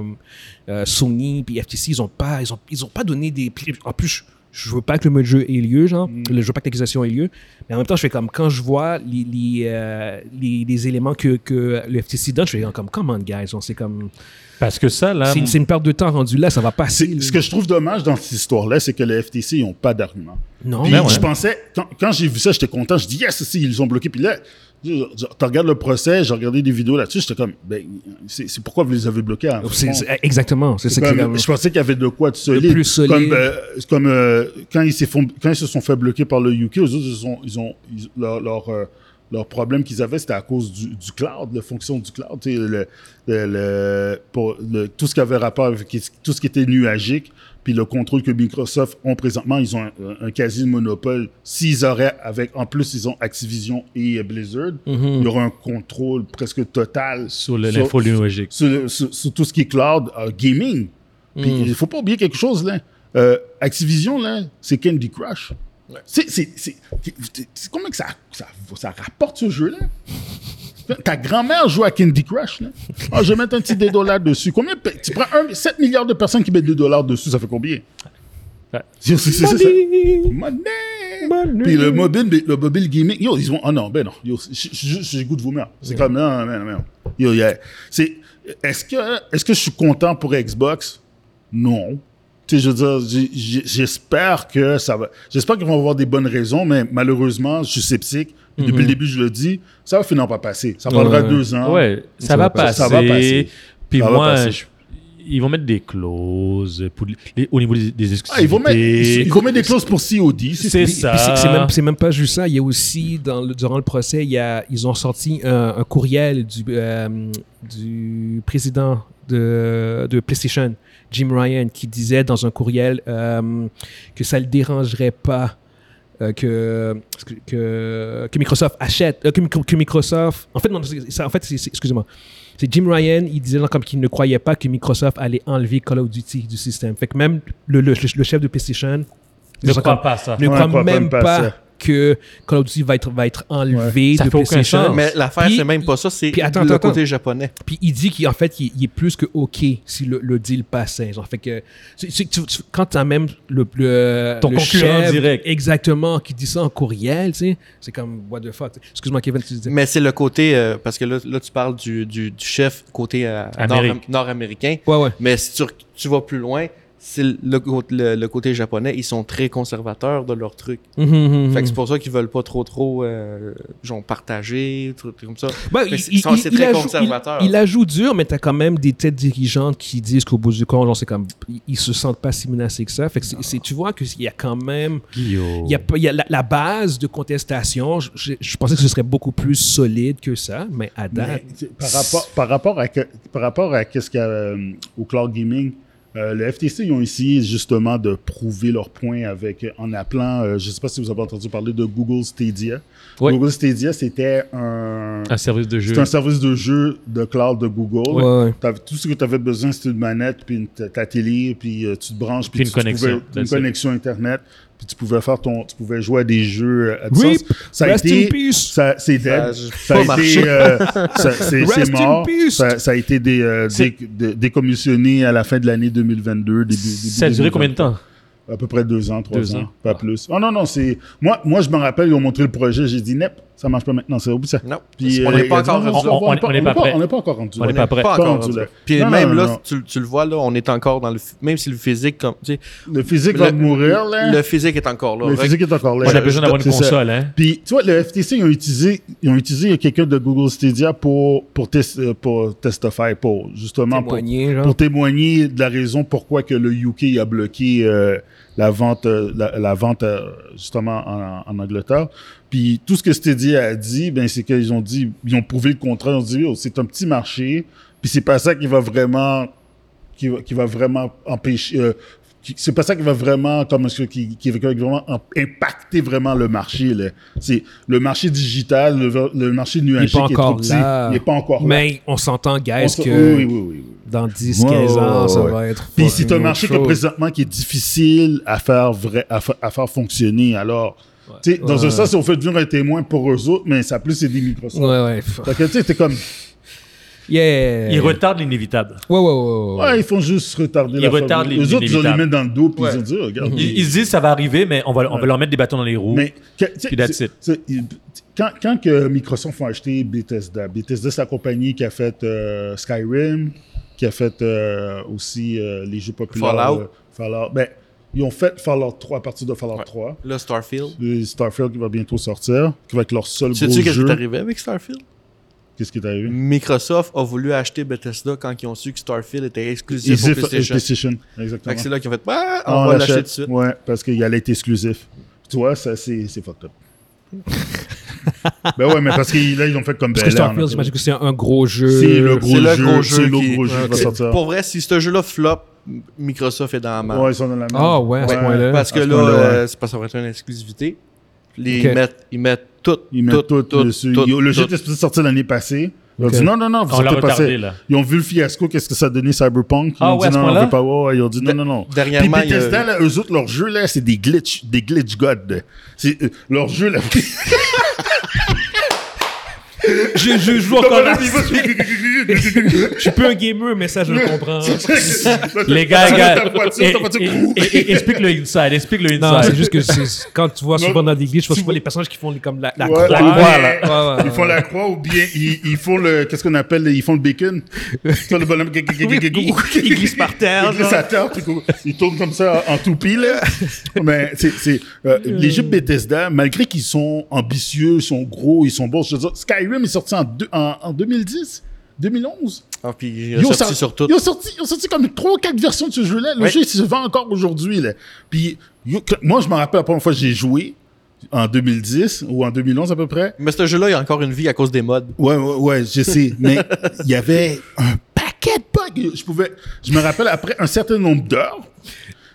euh, Sony puis FTC, ils ont pas, ils ont, ils ont pas donné des. En plus, je, veux pas que le jeu ait lieu, genre, Mm. le, je veux pas que l'accusation ait lieu. Mais en même temps, je fais comme quand je vois les, les, euh, les, les éléments que, que le FTC donne, je fais comme, come on, guys, on c'est comme. Parce que ça, là. C'est une, perte de temps rendue là, ça va passer. Ce que je trouve dommage dans cette histoire-là, c'est que le FTC, ils n'ont pas d'argument. Non, Puis Ben ouais. je pensais, quand, quand j'ai vu ça, j'étais content. Je dis, yes, si, ils ont bloqué. Puis là, tu regardes le procès, j'ai regardé des vidéos là-dessus, j'étais comme, ben, c'est pourquoi vous les avez bloqués en C'est- fond? c'est- exactement. C'est ça qui est comme- je pensais qu'il y avait de quoi de solide. plus solide. Comme, euh, comme euh, quand, ils s'est font- quand ils se sont fait bloquer par le UK, eux autres, ils, ont, ils ont, ils- leur, leur, euh, leur problème qu'ils avaient, c'était à cause du, du cloud, la fonction du cloud. tu sais, Le, le, le- pour le- tout ce qui avait rapport avec tout ce qui était nuagique, puis le contrôle que Microsoft ont présentement, ils ont un, un quasi-monopole. S'ils auraient, avec, en plus, ils ont Activision et Blizzard, il y aurait un contrôle presque total Sur l'info logique. sur, sur- sur tout ce qui est cloud euh, gaming. Puis Mm. il faut pas oublier quelque chose, là. Euh, Activision, là, c'est Candy Crush. Combien que ça, ça, ça rapporte ce jeu-là? (laughs) Ta grand-mère joue à Candy Crush, là. Ah, je vais mettre un petit 2 dollars dessus. Combien, tu prends un- 7 milliards de personnes qui mettent 2 dollars dessus, ça fait combien? Ouais. C'est, ça. Money! Puis le mobile, le mobile gaming, yo, ils vont, oh non, ben non, yo, j'ai- goût de vomir. C'est comme, non, non, non. Yo, yeah. C'est, est-ce que, est-ce que je suis content pour Xbox? Non. Tu sais, je veux dire, j'espère que ça va, j'espère qu'ils vont avoir des bonnes raisons, mais malheureusement, je suis sceptique. Puis Depuis le début, je le dis, ça va finir par passer. Ça prendra Ouais. deux ans. Ouais, ça, Ça va va passer. Ça va passer. Puis Ça va moi, passer. je- ils vont mettre des clauses pour les- au niveau des, des exclusivités. Ah, ils vont mettre, ils vont mettre des clauses pour COD. C'est ça. c'est- même, c'est même pas juste ça. Il y a aussi, dans le- durant le procès, il y a, ils ont sorti un, un courriel du, euh, du président de, de PlayStation, Jim Ryan, qui disait dans un courriel euh, que ça le dérangerait pas euh, que, que, que Microsoft achète, euh, que, Micro- que Microsoft. En fait, non, ça- en fait, c'est- c'est- excusez-moi. C'est Jim Ryan, il disait comme qu'il ne croyait pas que Microsoft allait enlever Call of Duty du système. Fait que même le, le, le chef de PlayStation Ne comme- pas ça. ne croit croit même pas. Que Call of Duty va être, va être enlevé Ça de fait aucun PlayStation. sens. Mais l'affaire, c'est même pas ça, c'est attends, le attends, côté japonais. Puis il dit qu'en fait, il, il est plus que OK si le, le deal passait. Genre, fait que, tu- tu- quand tu as même le, le, Ton le concurrent chef, direct. Exactement, qui dit ça en courriel, tu sais, c'est comme, what the fuck. Excuse-moi, Kevin, tu disais. Mais c'est le côté, euh, parce que là, là, tu parles du, du, du chef côté euh, nord- nord-américain. Ouais, ouais. Mais si tu, tu vas plus loin, c'est le, cô- le, le côté japonais, ils sont très conservateurs de leur truc. Mhm, mhm, Fait que mhm. c'est pour ça qu'ils veulent pas trop trop euh, genre partager, trucs comme ça. Ben, c'est- ils sont- c'est très conservateur. Il, il la joue dur, mais t'as quand même des têtes dirigeantes qui disent qu'au bout du compte, genre, c'est comme, ils, se sentent pas si menacés que ça. Fait que c'est- c'est- tu vois qu'il y a quand même Guillaume. Il y a, pas- il y a la, la base de contestation, je, je- je pensais que ce serait beaucoup plus solide que ça, mais à date. Mais, tu par, rapport, par, rapport à, que- par rapport à qu'est-ce qu'il y a, euh, au cloud gaming, euh, le FTC, ils ont essayé justement de prouver leur point avec, en appelant, euh, je ne sais pas si vous avez entendu parler de Google Stadia. Oui. Google Stadia, c'était un, Un service de jeu. c'est un service de jeu de cloud de Google. Ouais, tout ce que tu avais besoin, c'était une manette, puis une- ta, ta télé, puis euh, tu te branches, puis, Puis une tu- tu connexion, pouvais- une it. connexion Internet. Puis tu pouvais faire ton, tu pouvais jouer à des jeux à distance. Rip, ça a rest été, ça, c'est dead. Ça a été, euh, ça- c'est, mort. Ça, ça a été euh, décommissionné à la fin de l'année 2022. Début, début Ça a duré combien de 2023. temps? À peu près deux ans, trois Deux ans, ans. pas plus. Oh non, non, c'est. Moi, moi, je me rappelle, ils ont montré le projet, j'ai dit, Nep, ça marche pas maintenant, c'est au bout de ça. Non. Puis, on euh, n'est il pas encore rendu là. On- on- on n'est pas prêt. On n'est pas encore rendu On là. n'est pas prêt. Pas Pas encore rendu rendu là. là. Puis Non, même non, là, non. Tu, tu le vois, là, on est encore dans le. Même si le physique, comme. Tu sais, Le physique le, va mourir, là. le physique est encore là. Le physique est encore là. On a besoin d'avoir une console, hein. Puis, tu vois, le FTC, ils ont utilisé, ils ont utilisé quelqu'un de Google Stadia pour, pour, test, euh, pour testify, pour, justement, pour, Témoigner, genre. pour témoigner de la raison pourquoi que le UK a bloqué euh, la vente, la, la vente justement en, en Angleterre. Puis tout ce que Stadia a dit, ben c'est qu'ils ont dit, ils ont prouvé le contraire. Ils ont dit, oh, c'est un petit marché, puis c'est pas ça qui va vraiment, qui va, qui va vraiment empêcher. euh, c'est pas ça qui va vraiment comme est-ce que- qui, qui va vraiment impacter vraiment le marché là. c'est le marché digital le, le marché Il nuagique pas est trop encore petit là. il est pas encore là Mais on s'entend, On guys, se- que oui, oui, oui, oui. dans 10, Ouais, 15 ans, ça va être. Puis c'est un marché que présentement qui est difficile à faire vrai, à faire fonctionner. Alors, dans un sens, on fait devenir un témoin pour eux autres, mais ça plus c'est des Microsoft. Ouais, ouais. Fait que tu sais, t'es comme, (laughs) Yeah. Ils retardent l'inévitable. Ouais, ouais, ouais. ouais, ouais, ils font juste retarder Ils la retardent les- Eux autres, ils ont les mains dans le dos, puis Ouais. ils ont dit, oh, regarde. Ils, ils se disent ça va arriver, mais on va, on va leur mettre des bâtons dans les roues. Mais que- tu sais, Puis that's it. quand, quand que Microsoft ont acheté Bethesda, Bethesda, c'est la compagnie qui a fait euh, Skyrim, qui a fait euh, aussi euh, les jeux populaires. Fallout. euh, Fallout. Ben, ils ont fait Fallout 3 à partir de Fallout Ouais. 3. Là, Starfield. Le Starfield qui va bientôt sortir, qui va être leur seul gros Sais-tu qu'est-ce qui jeu. est arrivé avec Starfield? Qu'est-ce qui est arrivé? Microsoft a voulu acheter Bethesda quand ils ont su que Starfield était exclusif Exclusif pour PlayStation. PlayStation, exactement. que c'est là qu'ils ont fait, ah, on, on va l'acheter tout de suite. Ouais, parce qu'il allait être exclusif. Tu vois, ça, c'est c'est fucked up. (laughs) ben ouais, mais parce que là, ils ont fait comme Parce que Bel Air, Starfield, j'imagine que c'est un gros jeu. C'est le gros C'est le jeu. gros jeu C'est le qui- gros jeu qui va sortir. Pour vrai, si ce jeu-là flop, Microsoft est dans la main. Ouais, ils sont dans la merde. Ah ouais, à ce Ouais, point-là. Parce que là, euh, c'est parce que ça va être une exclusivité. Les-. Ils, mettent, ils mettent tout. Ils mettent tout, tout, dessus. tout, le jeu était supposé sortir l'année passée. Ils ont dit non, non, non, vous pas ça. retardé, là. Ils ont vu le fiasco, qu'est-ce que ça a donné Cyberpunk? Ils Ah ont ouais, dit non, on veut pas. Ouais, ils ont dit non, non, non. Dernièrement, Puis y a- Bethesda, là, eux autres, leur jeu, là, c'est des glitch, des glitch gods. C'est, euh, leur jeu, là. (laughs) (laughs) Je, je joue encore à Je suis plus un gamer, mais ça, je le comprends. Les gars, gars, explique le inside, explique le Non, c'est inside. juste que quand tu vois souvent dans des glitches, tu vois les personnages qui font comme la, la Ouais, croix. la croix, croix, là. Ouais, ouais, Ils font la croix ou bien ils, ils font le, qu'est-ce qu'on appelle, ils font le bacon? Le bonhomme il, glisse par terre. Il glisse à terre, il- tourne comme ça en toupie, là. Mais c'est, euh, les jeux Bethesda, malgré qu'ils sont ambitieux, ils sont gros, ils sont je veux dire, Skyrim est sorti en, deux- en, en 2010, 2011. Ah, puis il Ils est ont, sorti sorti, sur tout. ils, ont sorti, ils ont sorti comme 3 ou 4 versions de ce jeu-là. Le Ouais. jeu, il se vend encore aujourd'hui, là. Puis, yo- moi, je me rappelle la première fois que j'ai joué, en 2010 ou en 2011 à peu près. Mais ce jeu-là, il a encore une vie à cause des mods. Ouais, ouais, ouais, je sais. (laughs) Mais il y avait un paquet de bugs. Je pouvais, je me rappelle après un certain nombre d'heures,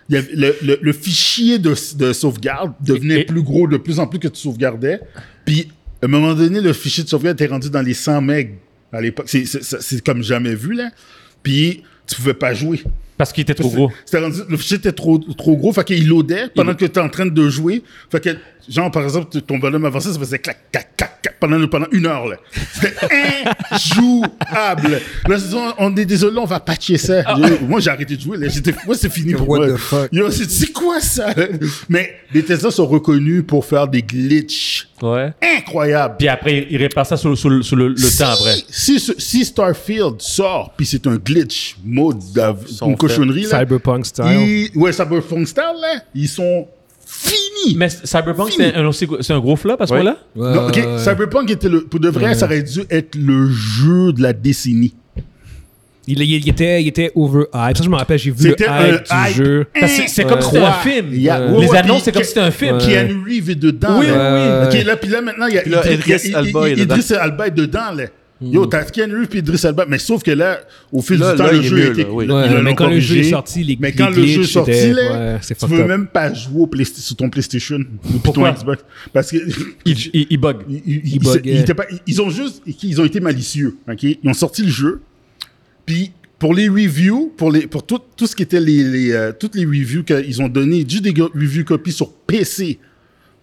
il le, le- le fichier de, de sauvegarde devenait Et- plus gros de plus en plus que tu sauvegardais. Puis, à un moment donné, le fichier de sauvegarde était rendu dans les 100 megs à l'époque. C'est comme jamais vu, là. Puis, tu pouvais pas jouer. Parce qu'il était trop gros. c'était rendu- le fichier était trop, trop gros, fait qu'il loadait pendant que tu étais en train de jouer. Fait que, genre, par exemple, ton bonhomme avançait, ça faisait clac, clac, clac, clac pendant, pendant une heure, là. C'était (laughs) injouable. Là, on est désolé, on va patcher ça. Yo, moi, j'ai arrêté de jouer, là. J'étais, moi, c'est fini pour What moi. the fuck? Yo, c'est, c'est quoi ça? Mais les Tesla sont reconnus pour faire des glitches Ouais. incroyables. Puis après, il répare ça sur, le- sur le, sur le- le si, temps après. Si, si Starfield sort, puis c'est un glitch, mode, là. Cyberpunk style. Ils- ouais, Cyberpunk style, là, ils sont finis. Mais Cyberpunk, c'est un, un gros flop à ce moment-là? Ouais. Cyberpunk était le, pour de vrai, ça aurait dû être le jeu de la décennie. Il, il- il était, il était over hype. Ça, je me rappelle, j'ai vu le C'était un hype du hype jeu. C'est comme si c'était un film. Euh, Les ouais, annonces, c'est comme si c'était un film. Ouais. Keanu Reeves est dedans. Oui, là. oui, oui. Ok, là, puis là, maintenant, il y a Idris- Idris Elba est dedans, là. Yo, t'as Keanu Reeves puis Idris Elba. Mais sauf que là, au fil Là, du temps, là, le jeu mieux, a été... là, oui. ils Ouais, l'ont mais quand le jeu est sorti, les, Mais les quand le jeu est sorti, là, ouais, tu peux up. même pas jouer au Playsta- sur ton PlayStation ou puis ton Pourquoi? Xbox. Parce que (laughs) Il, il- il bug. ils, ils- Ils ils- ils pas- ils ont juste, ils ont été malicieux. ok? Ils ont sorti le jeu, puis pour les reviews, pour, les, pour tout, tout ce qui était les, les, euh, toutes les reviews qu'ils ont donné, juste des reviews copies sur PC.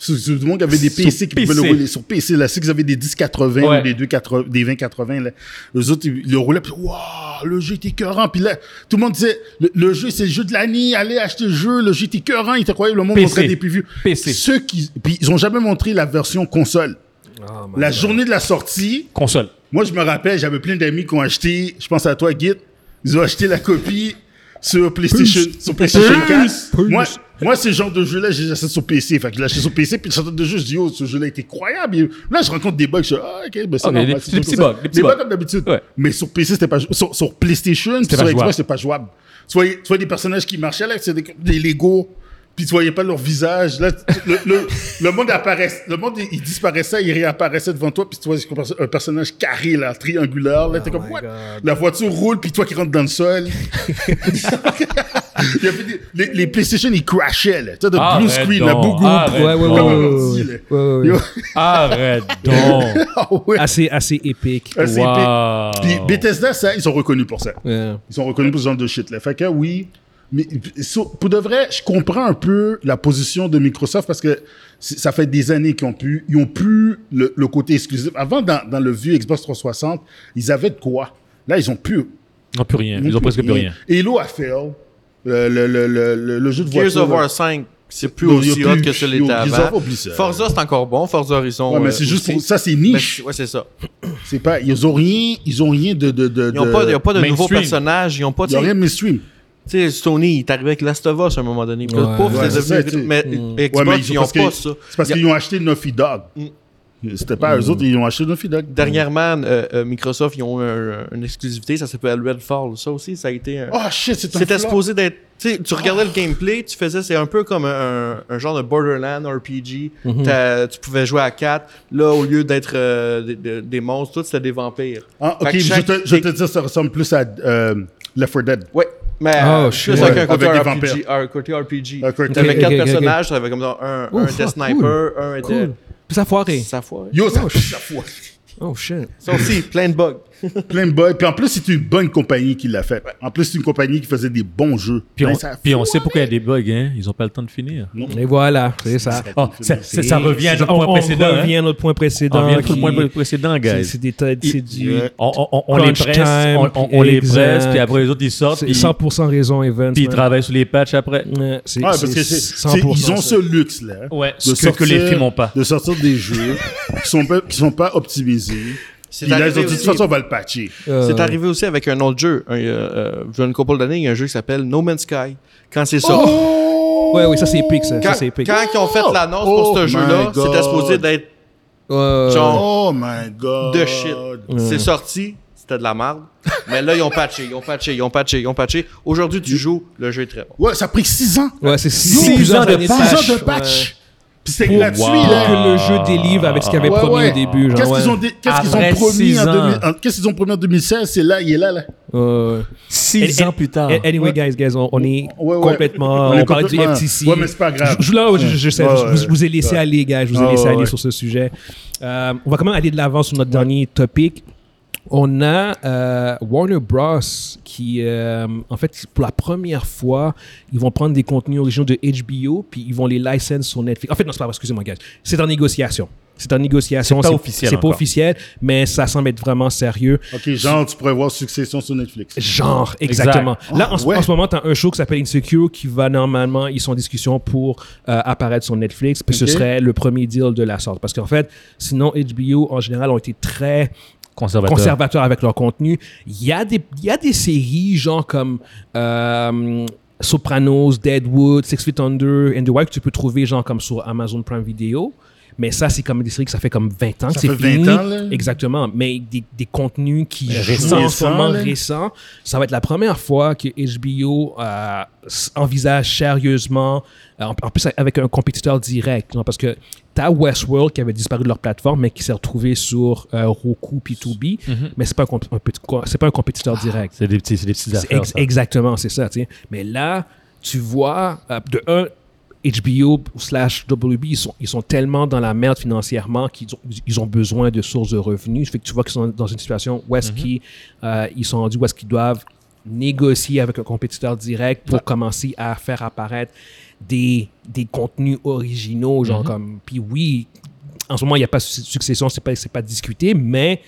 Sur- sur- Tout le monde avait des Sur PC qui pouvaient le PC. rouler sur PC. Là, c'est qu'ils avaient des 1080 Ouais. ou des, 280, des 2080. Là. Les autres, ils le roulaient. Puis, waouh, le jeu était écœurant. Puis là, tout le monde disait, le, le jeu, c'est le jeu de l'année. Allez acheter le jeu. Le jeu était écœurant. Il était incroyable. Le monde PC. montrait des previews. PC. Ceux qui, puis ils ont jamais montré la version console. Oh La God. journée de la sortie, Console. moi, je me rappelle, j'avais plein d'amis qui ont acheté, je pense à toi, Git, ils ont acheté la copie sur PlayStation, sur PlayStation 4. Moi, moi, ce genre de jeu-là, j'ai acheté sur PC. Fait que je l'ai acheté sur PC, puis sortant de jeu, je dis, oh, ce jeu-là était incroyable. Et là, je rencontre des bugs, je dis, ah, ok, ben c'est Ok, normal, des- petits bugs, des petits bugs comme d'habitude. Ouais. Mais sur PC, c'était pas, sur, sur PlayStation, sur pas Xbox, jouable. c'était pas jouable. Tu voyais des personnages qui marchaient là, c'est des, des Lego, puis tu voyais pas leur visage. Là, le, le, le monde apparaissait, le monde, il, il disparaissait, il réapparaissait devant toi, puis tu vois un personnage carré, là, triangulaire, là, t'es Oh comme, my what? La voiture roule, puis toi qui rentres dans le sol. (laughs) Il y avait des- les, les PlayStation, ils crashaient, là. Tu de blue screen, la bougou. arrête Ouais, ouais, ouais, donc. Arrête (laughs) donc. Ah ouais. Assez, assez épique. C'est Wow. Puis Bethesda, ça, ils sont reconnus pour ça. Ils sont reconnus pour ce genre de shit là. Fait que oui, mais so- pour de vrai, je comprends un peu la position de Microsoft parce que ça fait des années qu'ils ont pu, ils ont plus le, le côté exclusif. Avant, dans, dans le vieux Xbox 360, ils avaient de quoi. Là, ils ont plus. Ils n'ont plus rien. Ils ont presque plus rien. Halo a fail. Le, le, le, le, le- le jeu de Gears voiture. of là. War 5, c'est plus aussi hot que ça il y l'était a- Gears avant. of War, oublie ça. Forza, c'est encore bon. Forza Horizon. Ouais, mais euh, c'est juste aussi. pour ça, c'est Mais niche. c'est- ouais, c'est ça. C'est pas, ils ont rien, ils ont rien de, de, de Ils n'ont de- pas, ils ont pas de nouveaux personnages. Ils ont pas. il y a Tu rien de mainstream. Sais, Sony, il est arrivé avec Last of Us à un moment donné. Puis là, Ouais. pouf, Ouais, c'est ça, devenu. tu. Mais Ouais, Xbox, mais ils ont n'ont pas que- ça. C'est parce qu'ils ont acheté Naughty Dog. C'était pas eux autres, ils ont acheté Naughty Dog. Dernièrement, euh, euh, Microsoft, ils ont eu un- une exclusivité, ça s'appelle Redfall. Ça aussi, ça a été un... Oh shit, c'est un C'était supposé d'être... Tu sais, tu regardais le gameplay, tu faisais... C'est un peu comme un, un genre de Borderland RPG. Mhm. T'as- Tu pouvais jouer à 4. Là, au lieu d'être euh, des, des- des monstres, tout, c'était des vampires. Ah, ok, je te, je te dis, ça ressemble plus à euh, Left 4 Dead. Ouais. Mais Oh, euh, shit. plus avec Ouais, un côté avec RPG. Un côté RPG. Côté- T'avais quatre personnages, t'avais comme dans un, un était sniper, un était... Cool. Puis ça a foiré. Ça foire. Yo, ça ça fois. Oh shit. Ça aussi, plein de bugs. (laughs) Plein de bugs. Puis en plus, c'est une bonne compagnie qui l'a fait. En plus, c'est une compagnie qui faisait des bons jeux. Puis on, Ben, puis on sait pourquoi il y a des bugs, hein. Ils n'ont pas le temps de finir. Et voilà, c'est ça. Oh, ça, revient à notre on- point on précédent. hein. revient à notre point précédent. On revient à notre point précédent, c'est- guys. C'est des tas- c'est du. On, on- on- on les presse, time, on, on- on les presse, puis après les autres ils sortent, C'est puis, 100% raison, Evans. puis ils travaillent sur les patchs après. Ouais, c'est Ouais, parce que c'est- c'est- ils ont ce luxe-là. Ouais, de ce que, que les sortir- films ont pas. De sortir des jeux qui sont qui sont pas optimisés. C'est Puis là, ils arrivé ont dit, de toute aussi- façon, on va le patcher. Euh, C'est arrivé aussi avec un autre jeu. Un, euh, euh, il y a une couple d'années, il y a un jeu qui s'appelle No Man's Sky. Quand c'est sorti. Ouais, oui, ça c'est épique, ça. Quand, ça c'est épique. quand ils ont fait l'annonce Oh pour ce my jeu-là, God. c'était supposé d'être Euh, genre Oh my god. de shit. C'est sorti, c'était de la merde. Mais là, ils ont patché, ils ont patché, ils ont patché, ils ont patché. Aujourd'hui, tu joues, le jeu est très bon. Ouais, ça a pris 6 ans. Ouais, c'est Six six plusieurs ans de patch. patch. Six ans de patch. Ouais. Puis c'est gratuit, wow. là. que le jeu délivre avec ce qu'il avait Ouais, promis ouais. au début. genre, Qu'est-ce qu'ils ont, dé- promis en, ans. 2000 en- qu'est-ce qu'ils ont promis en 2016? C'est là, il est là, là. Ouais. Six Et- ans plus tard. Anyway, guys, guys, on, on est complètement. On On, est parle du complètement- FTC. Ouais, mais c'est pas grave. Je, je- là, je, je sais, Ouais, je, ouais. vous- je vous ai laissé aller, gars. Je vous ai laissé ouais, aller sur ce sujet. Euh, on va quand même aller de l'avant sur notre dernier topic. On a euh, Warner Bros. qui, euh, en fait, pour la première fois, ils vont prendre des contenus originaux de HBO puis ils vont les license sur Netflix. En fait, non, c'est pas vrai, excusez-moi. C'est en négociation. C'est en négociation. C'est pas officiel C'est pas officiel, mais ça semble être vraiment sérieux. Ok, genre, tu pourrais voir Succession sur Netflix. Genre, exactement. Exact. Là, en, ce- ouais. en ce moment, tu as un show qui s'appelle Insecure qui va normalement, ils sont en discussion pour euh, apparaître sur Netflix. Puis ce serait le premier deal de la sorte. Parce qu'en fait, sinon, HBO, en général, ont été très Conservateur. conservateurs avec leur contenu. Il y a des, y a des séries, genre comme euh, Sopranos, Deadwood, Six Feet Under, and the Wife, que tu peux trouver, genre comme sur Amazon Prime Video. Mais ça, c'est comme des séries que ça fait comme 20 ans que c'est fait 20 fini. ans, là? Exactement. Mais des, des contenus qui Récents. sont en ce moment Récents, récents. Ça va être la première fois que HBO euh, envisage sérieusement, euh, en, en plus avec un compétiteur direct. genre, parce que tu as Westworld qui avait disparu de leur plateforme, mais qui s'est retrouvé sur euh, Roku P2B. Mais c'est pas un, c'est pas un compétiteur direct. C'est des, petits, c'est des petites affaires. ex- ça. exactement, c'est ça. tu sais. Mais là, tu vois, euh, de un, HBO slash WB, ils sont, ils sont tellement dans la merde financièrement qu'ils ont, ils ont besoin de sources de revenus. Ça fait que tu vois qu'ils sont dans une situation où est-ce qu'ils euh, ils sont rendus où est-ce qu'ils doivent négocier avec un compétiteur direct pour commencer à faire apparaître des, des contenus originaux, genre comme. Puis oui, en ce moment, il n'y a pas de su- succession, c'est pas, c'est pas discuté, mais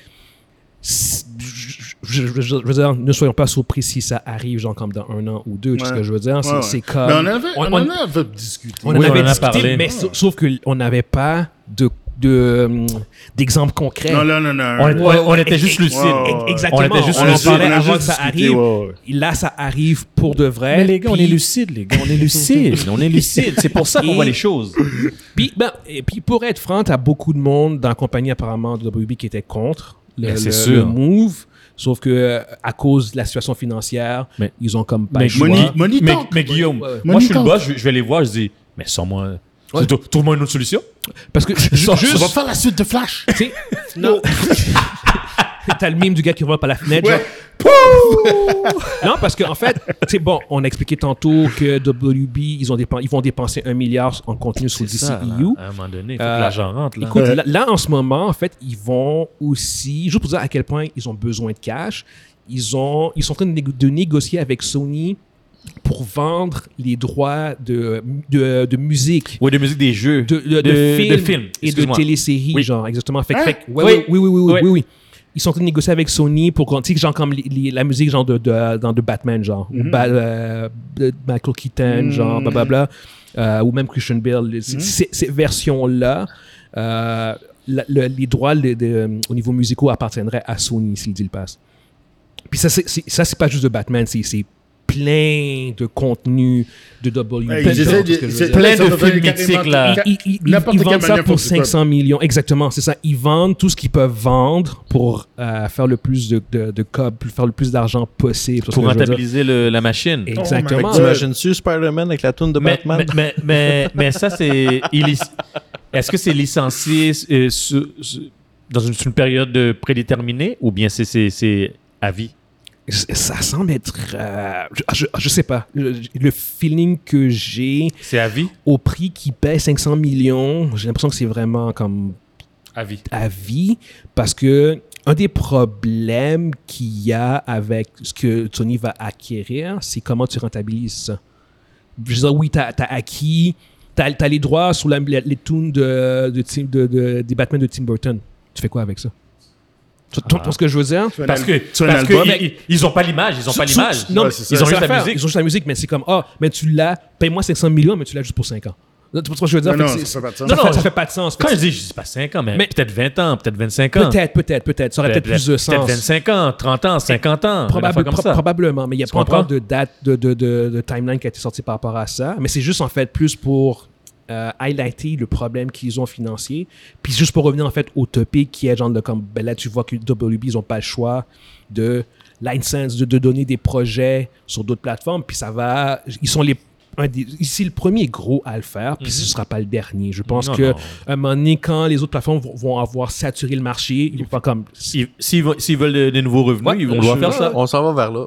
je, je- je- je veux dire, ne soyons pas surpris si ça arrive, genre comme dans un an ou deux. Tu sais ce Ouais. que je veux dire? C'est Ouais, ouais. c'est comme. Mais on, avait, on, on- en avait discuté. on en Oui, avait on en a discuté, parlé. mais sa- sauf qu'on n'avait pas de de, hum, d'exemples concrets. Non, non, non, non. On, était- Ouais, on ouais, était juste ouais, lucides. ouais, ouais. Exactement. On était juste on en lucides. parlait avant que ça arrive. ouais, ouais. Là, ça arrive pour de vrai. Mais les gars, on est lucides, les gars. On est lucides. (laughs) on est lucides. C'est pour ça qu'on Et- voit les choses. Puis, ben, et puis pour être franc, t'as beaucoup de monde dans la compagnie apparemment de WB qui était contre le, c'est le- sûr. le move. Sauf que euh, à cause de la situation financière, Mais- ils ont comme pas Mais, le choix. Money- money mais, Guillaume, Ouais, ouais. moi je suis le boss, je, je vais les voir, je dis, mais sans moi, Ouais. trou- trouve-moi une autre solution. Parce que (laughs) Ça- juste, On va faire la suite de Flash. tu sais, (laughs) non. (laughs) T'as le mime du gars qui va par la fenêtre. Ouais. genre, non, parce qu'en fait, c'est bon, on a expliqué tantôt que WB, ils, ont ils vont dépenser un milliard en contenu sur là. DCEU. À un moment donné, il faut Euh, que l'argent rentre. Là. Écoute, là, là, en ce moment, en fait, ils vont aussi, juste pour dire à quel point ils ont besoin de cash, ils, ont, ils sont en train de, négo- de négocier avec Sony pour vendre les droits de, de, de musique, Ouais, de musique des jeux. de, de, de films, et de téléséries, Oui. genre, exactement. Fait, Hein? fait que- ouais, Oui. oui, oui, oui, oui, Oui. oui, oui. Ils sont en train de négocier avec Sony pour, qu'on- tu sais, genre comme les- les- la musique genre de, de, dans de Batman, genre, Ba- euh, de Michael Keaton, genre, Mhm. blablabla, euh, ou même Christian Bale. C- Ces versions-là, euh, la- le- les droits de- au niveau musicaux appartiendraient à Sony s'il dit le passe. Puis ça, c'est, c'est- ça, c'est pas juste de Batman, c'est plein de contenu de. Ouais, veux c'est-. Plein de films mythiques, là. Ils, ils- ils- N'importe ils quelle vendent ça pour faut que tu 500 millions. Exactement, c'est ça. Ils vendent tout ce qu'ils peuvent vendre pour euh, faire le plus de, de, de cob, faire le plus d'argent possible. Pour rentabiliser le- la machine. Exactement. Oh. T'imagines-tu Spider-Man avec la tune de Mais, Batman? mais, mais, mais, mais ça, c'est. (laughs) Est-ce que c'est licencié euh, sur- sur- dans une, sur une période de prédéterminée ou bien c'est- c'est c'est à vie? Ça semble être. euh, je, je, sais pas. Le, le feeling que j'ai C'est à vie? au prix qui paie 500 millions, j'ai l'impression que c'est vraiment comme À vie. à vie parce que un des problèmes qu'il y a avec ce que Sony va acquérir, c'est comment tu rentabilises ça. Je veux dire, oui, tu as, acquis, tu as, les droits sur la- les, les tunes de, de- de- des Batman de Tim Burton. Tu fais quoi avec ça? Tu ce que je veux dire? Parce que, parce ils, ils- ont pas l'image, ils ont pas l'image. Non, Ouais, mais c'est ça. Ils ont juste la musique. Ils ont juste la musique, mais c'est comme, ah, mais tu l'as, paye-moi 500 millions, mais tu l'as juste pour 5 ans. Tu comprends ce que je veux dire? Non, Fait ça fait pas de sens. Non, fait- non, ça fait pas de sens. Quand je dis, je dis pas 5 ans, mais, Mais- peut-être 20 ans, peut-être 25 ans. Peut-être, peut-être, peut-être. Ça aurait peut-être plus de sens. Peut-être 25 ans, 30 ans, 50 ans. Probable- pro- ça. probablement, mais il n'y a pas encore de date de, de, de, de timeline qui a été sortie par rapport à ça. Mais c'est juste en fait plus pour euh, highlighter le problème qu'ils ont financier. Puis juste pour revenir en fait au topic qui est genre de comme, ben là tu vois que WB, ils n'ont pas le choix de license, de, de donner des projets sur d'autres plateformes. Puis ça va, ils sont les un des, ici le premier gros à le faire, puis ce ne sera pas le dernier. Je pense Non, que non. à un moment donné, quand les autres plateformes vont, vont avoir saturé le marché, ils vont pas comme S'ils s'ils veulent s'ils veulent de, de nouveaux revenus, Ouais, ils vont devoir faire ça. On s'en va vers là.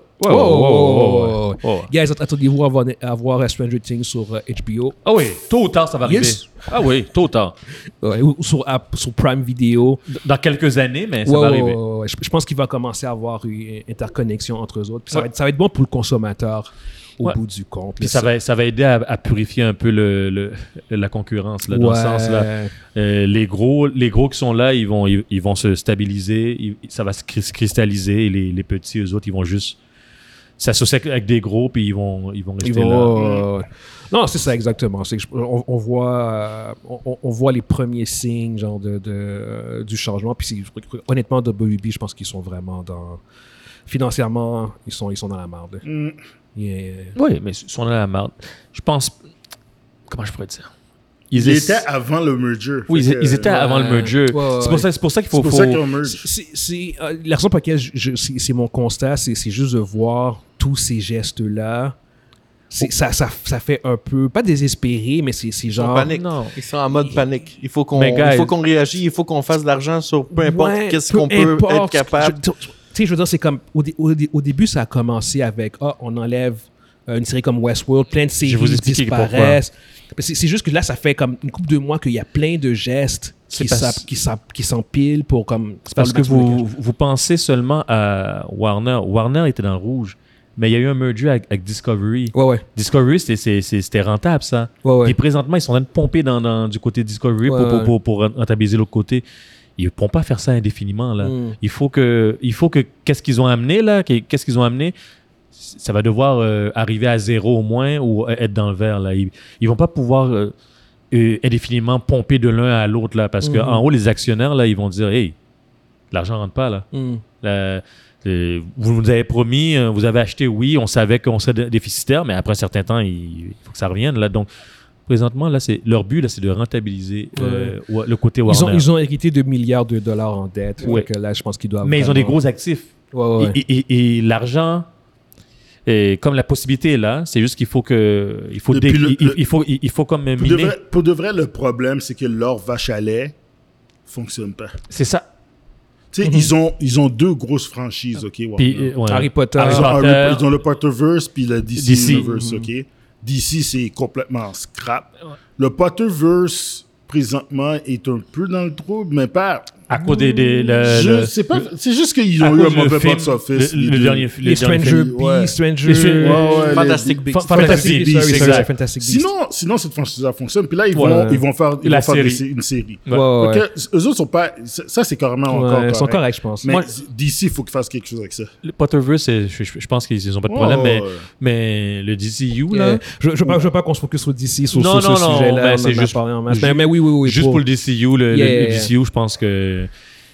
Ouais. Guys, attendez-vous à voir, à voir euh, Stranger Things sur euh, HBO. Ah oui, tôt ou tard, ça va arriver. Yes. Ah oui, tôt ou tard. Ouais, ou sur, Prime Video. Dans quelques années, mais ça Ouais, va arriver. ouais, ouais. Je, je pense qu'il va commencer à avoir une interconnexion entre eux autres. Puis ça, Ouais. va être, ça va être bon pour le consommateur au Ouais. bout du compte. Puis ça va, ça va aider à, à purifier un peu le, le- la concurrence, là, dans Ouais. le sens là. Euh, les gros, les gros qui sont là, ils vont, ils, ils vont se stabiliser, ils- ça va se cri- se cristalliser. Et les, les petits, eux autres, ils vont juste s'associer avec des gros, puis ils vont, ils vont Ils rester vont, là. euh, Non, c'est ça exactement. C'est que je- on, on voit, euh, on, on voit les premiers signes genre de, de, du changement. Puis honnêtement, WB, je pense qu'ils sont vraiment dans financièrement, ils sont, ils sont dans la merde. Mm. Yeah. Oui, mais ils sont dans la merde. Je pense. Comment je pourrais dire? Ils étaient avant le merger. Oui, ils, que, ils étaient ouais. avant le merger. Ouais, ouais, c'est pour ça, c'est pour ça qu'il faut. C'est pour faut- ça qu'ils ont merge. C'est, euh, la raison pour laquelle je- je- c'est, c'est mon constat, c'est, c'est juste de voir tous ces gestes-là. C'est, ça, ça, ça fait un peu, pas désespéré, mais c'est, c'est Ils sont genre. en panique. non. Ils sont en mode panique. Il faut qu'on guys- il faut qu'on réagisse, il faut qu'on fasse de l'argent sur peu importe Ouais, qu'est-ce peu qu'on peut être capable. Je- sais, je veux dire, c'est comme. Au, dé- au dé- au début, ça a commencé avec Ah, on enlève euh, une série comme Westworld, plein de séries vais vous disparaissent. C'est, c'est juste que là, ça fait comme une couple de mois qu'il y a plein de gestes qui, s'empilent pour comme. Parce que vous, vous pensez seulement à Warner. Warner était dans le rouge. mais il y a eu un merger avec, avec Discovery. Ouais, ouais. Discovery, c'était- rentable, ça. Ouais. Et présentement, ils sont en train de pomper dans, dans- du côté Discovery Ouais, pour, pour, ouais. pour, pour rentabiliser l'autre côté. Ils ne pourront pas faire ça indéfiniment. Là. Mm. Il faut que, il faut que qu'est-ce qu'ils ont amené là, qu'est- qu'est-ce qu'ils ont amené, ça va devoir euh, arriver à zéro au moins ou euh, être dans le vert là. Ils, ils vont pas pouvoir euh, indéfiniment pomper de l'un à l'autre là, parce que Mhm. en haut les actionnaires là, ils vont dire, hey, l'argent rentre pas là. Mm. Euh, vous nous avez promis, vous avez acheté, oui, on savait qu'on serait dé- déficitaire, mais après un certain temps, il, il faut que ça revienne. Là. Donc, présentement, là, c'est, leur but, là, c'est de rentabiliser euh, wa- le côté Ils Warner. ont, ils ont hérité de milliards de dollars en dette. Ouais. Donc là, je pense qu'ils doivent. mais ils ont des vraiment- gros actifs. Ouais, ouais, ouais. Et, et- et- et l'argent, et comme la possibilité est là, c'est juste qu'il faut que. Il faut, dé- le- il, il- le- il faut, il, il faut comme Pour de, miner. vrai, pour de vrai, le problème, c'est que leur vache à lait fonctionne pas. C'est ça. Tu sais, ils, ont, ils ont deux grosses franchises, OK. Puis, euh, ouais. Harry Potter. Ils ont, Potter. Harry- ils ont le Potterverse puis le DC, DC. Universe, OK? DC, c'est complètement scrap. Le Potterverse, présentement, est un peu dans le trouble, mais pas... à cause des. des- le- je le- sais pas, c'est juste qu'ils ont eu un mauvais film, box office. Le, les le dernier, le Les dernier Stranger film. ouais. Beasts, Stranger. Les Str- Ouais, ouais, les- Fantastic Beasts. Fa- Fantastic Beasts, Beasts, exact. Fantastic Beasts. Sinon, sinon, cette franchise-là fonctionne. Puis là, ils Ouais. vont, ils vont faire, ils La vont faire des- une série. Ouais, ouais, Fait ouais. eux autres sont pas... Ça, c'est carrément Ouais, encore Ils sont correct. corrects, je pense. Mais DC, il faut qu'ils fassent quelque chose avec ça. Le Potterverse, je, je- je pense qu'ils n'ont pas de problème, mais, le DCU, Euh, là, je ne veux pas, je veux pas qu'on se focus sur DC, sur, Non, sur non, ce non, sujet-là. mais on c'est juste- Mais, oui, oui, oui. juste pour, le DCU, le DCU, je pense que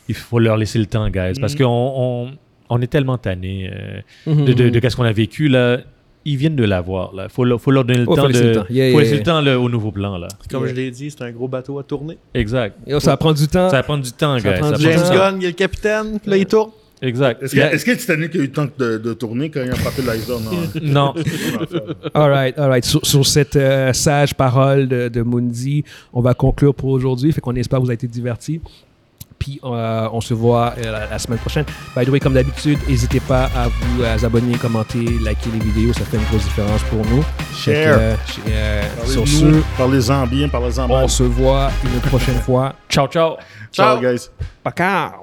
il faut leur laisser le temps, guys, Mm. parce qu'on on, on est tellement tannés euh, Mhm, de, de, mhm. de qu'est-ce qu'on a vécu, là. Ils viennent de l'avoir, là. Faut, leur- faut leur donner le Oh, temps faut laisser de... le temps. Yeah, faut yeah, laisser yeah. le temps là, au nouveau plan, là. Comme je l'ai dit, c'est un gros bateau à tourner. Exact. Yo, ça va prendre du temps. Ça va prendre du temps, Ça guys. prend Ça du prend James. Gunn, il est le capitaine, puis là, il tourne. Exact. Est-ce que, est-ce que Titanic a eu le temps de, de tourner quand il a frappé l'iceberg? Non. Non. (laughs) All right, all right. Sur, sur cette euh, sage parole de, de Mundi, on va conclure pour aujourd'hui. Fait qu'on espère que vous avez été divertis. Puis euh, on se voit euh, la, la semaine prochaine. By the way, comme d'habitude, n'hésitez pas à vous euh, abonner, commenter, liker les vidéos. Ça fait une grosse différence pour nous. Share. sur ce, Parlez-en bien, parlez-en mal. on se voit une prochaine fois. Ciao, ciao. Ciao, Ciao. guys. Bacao!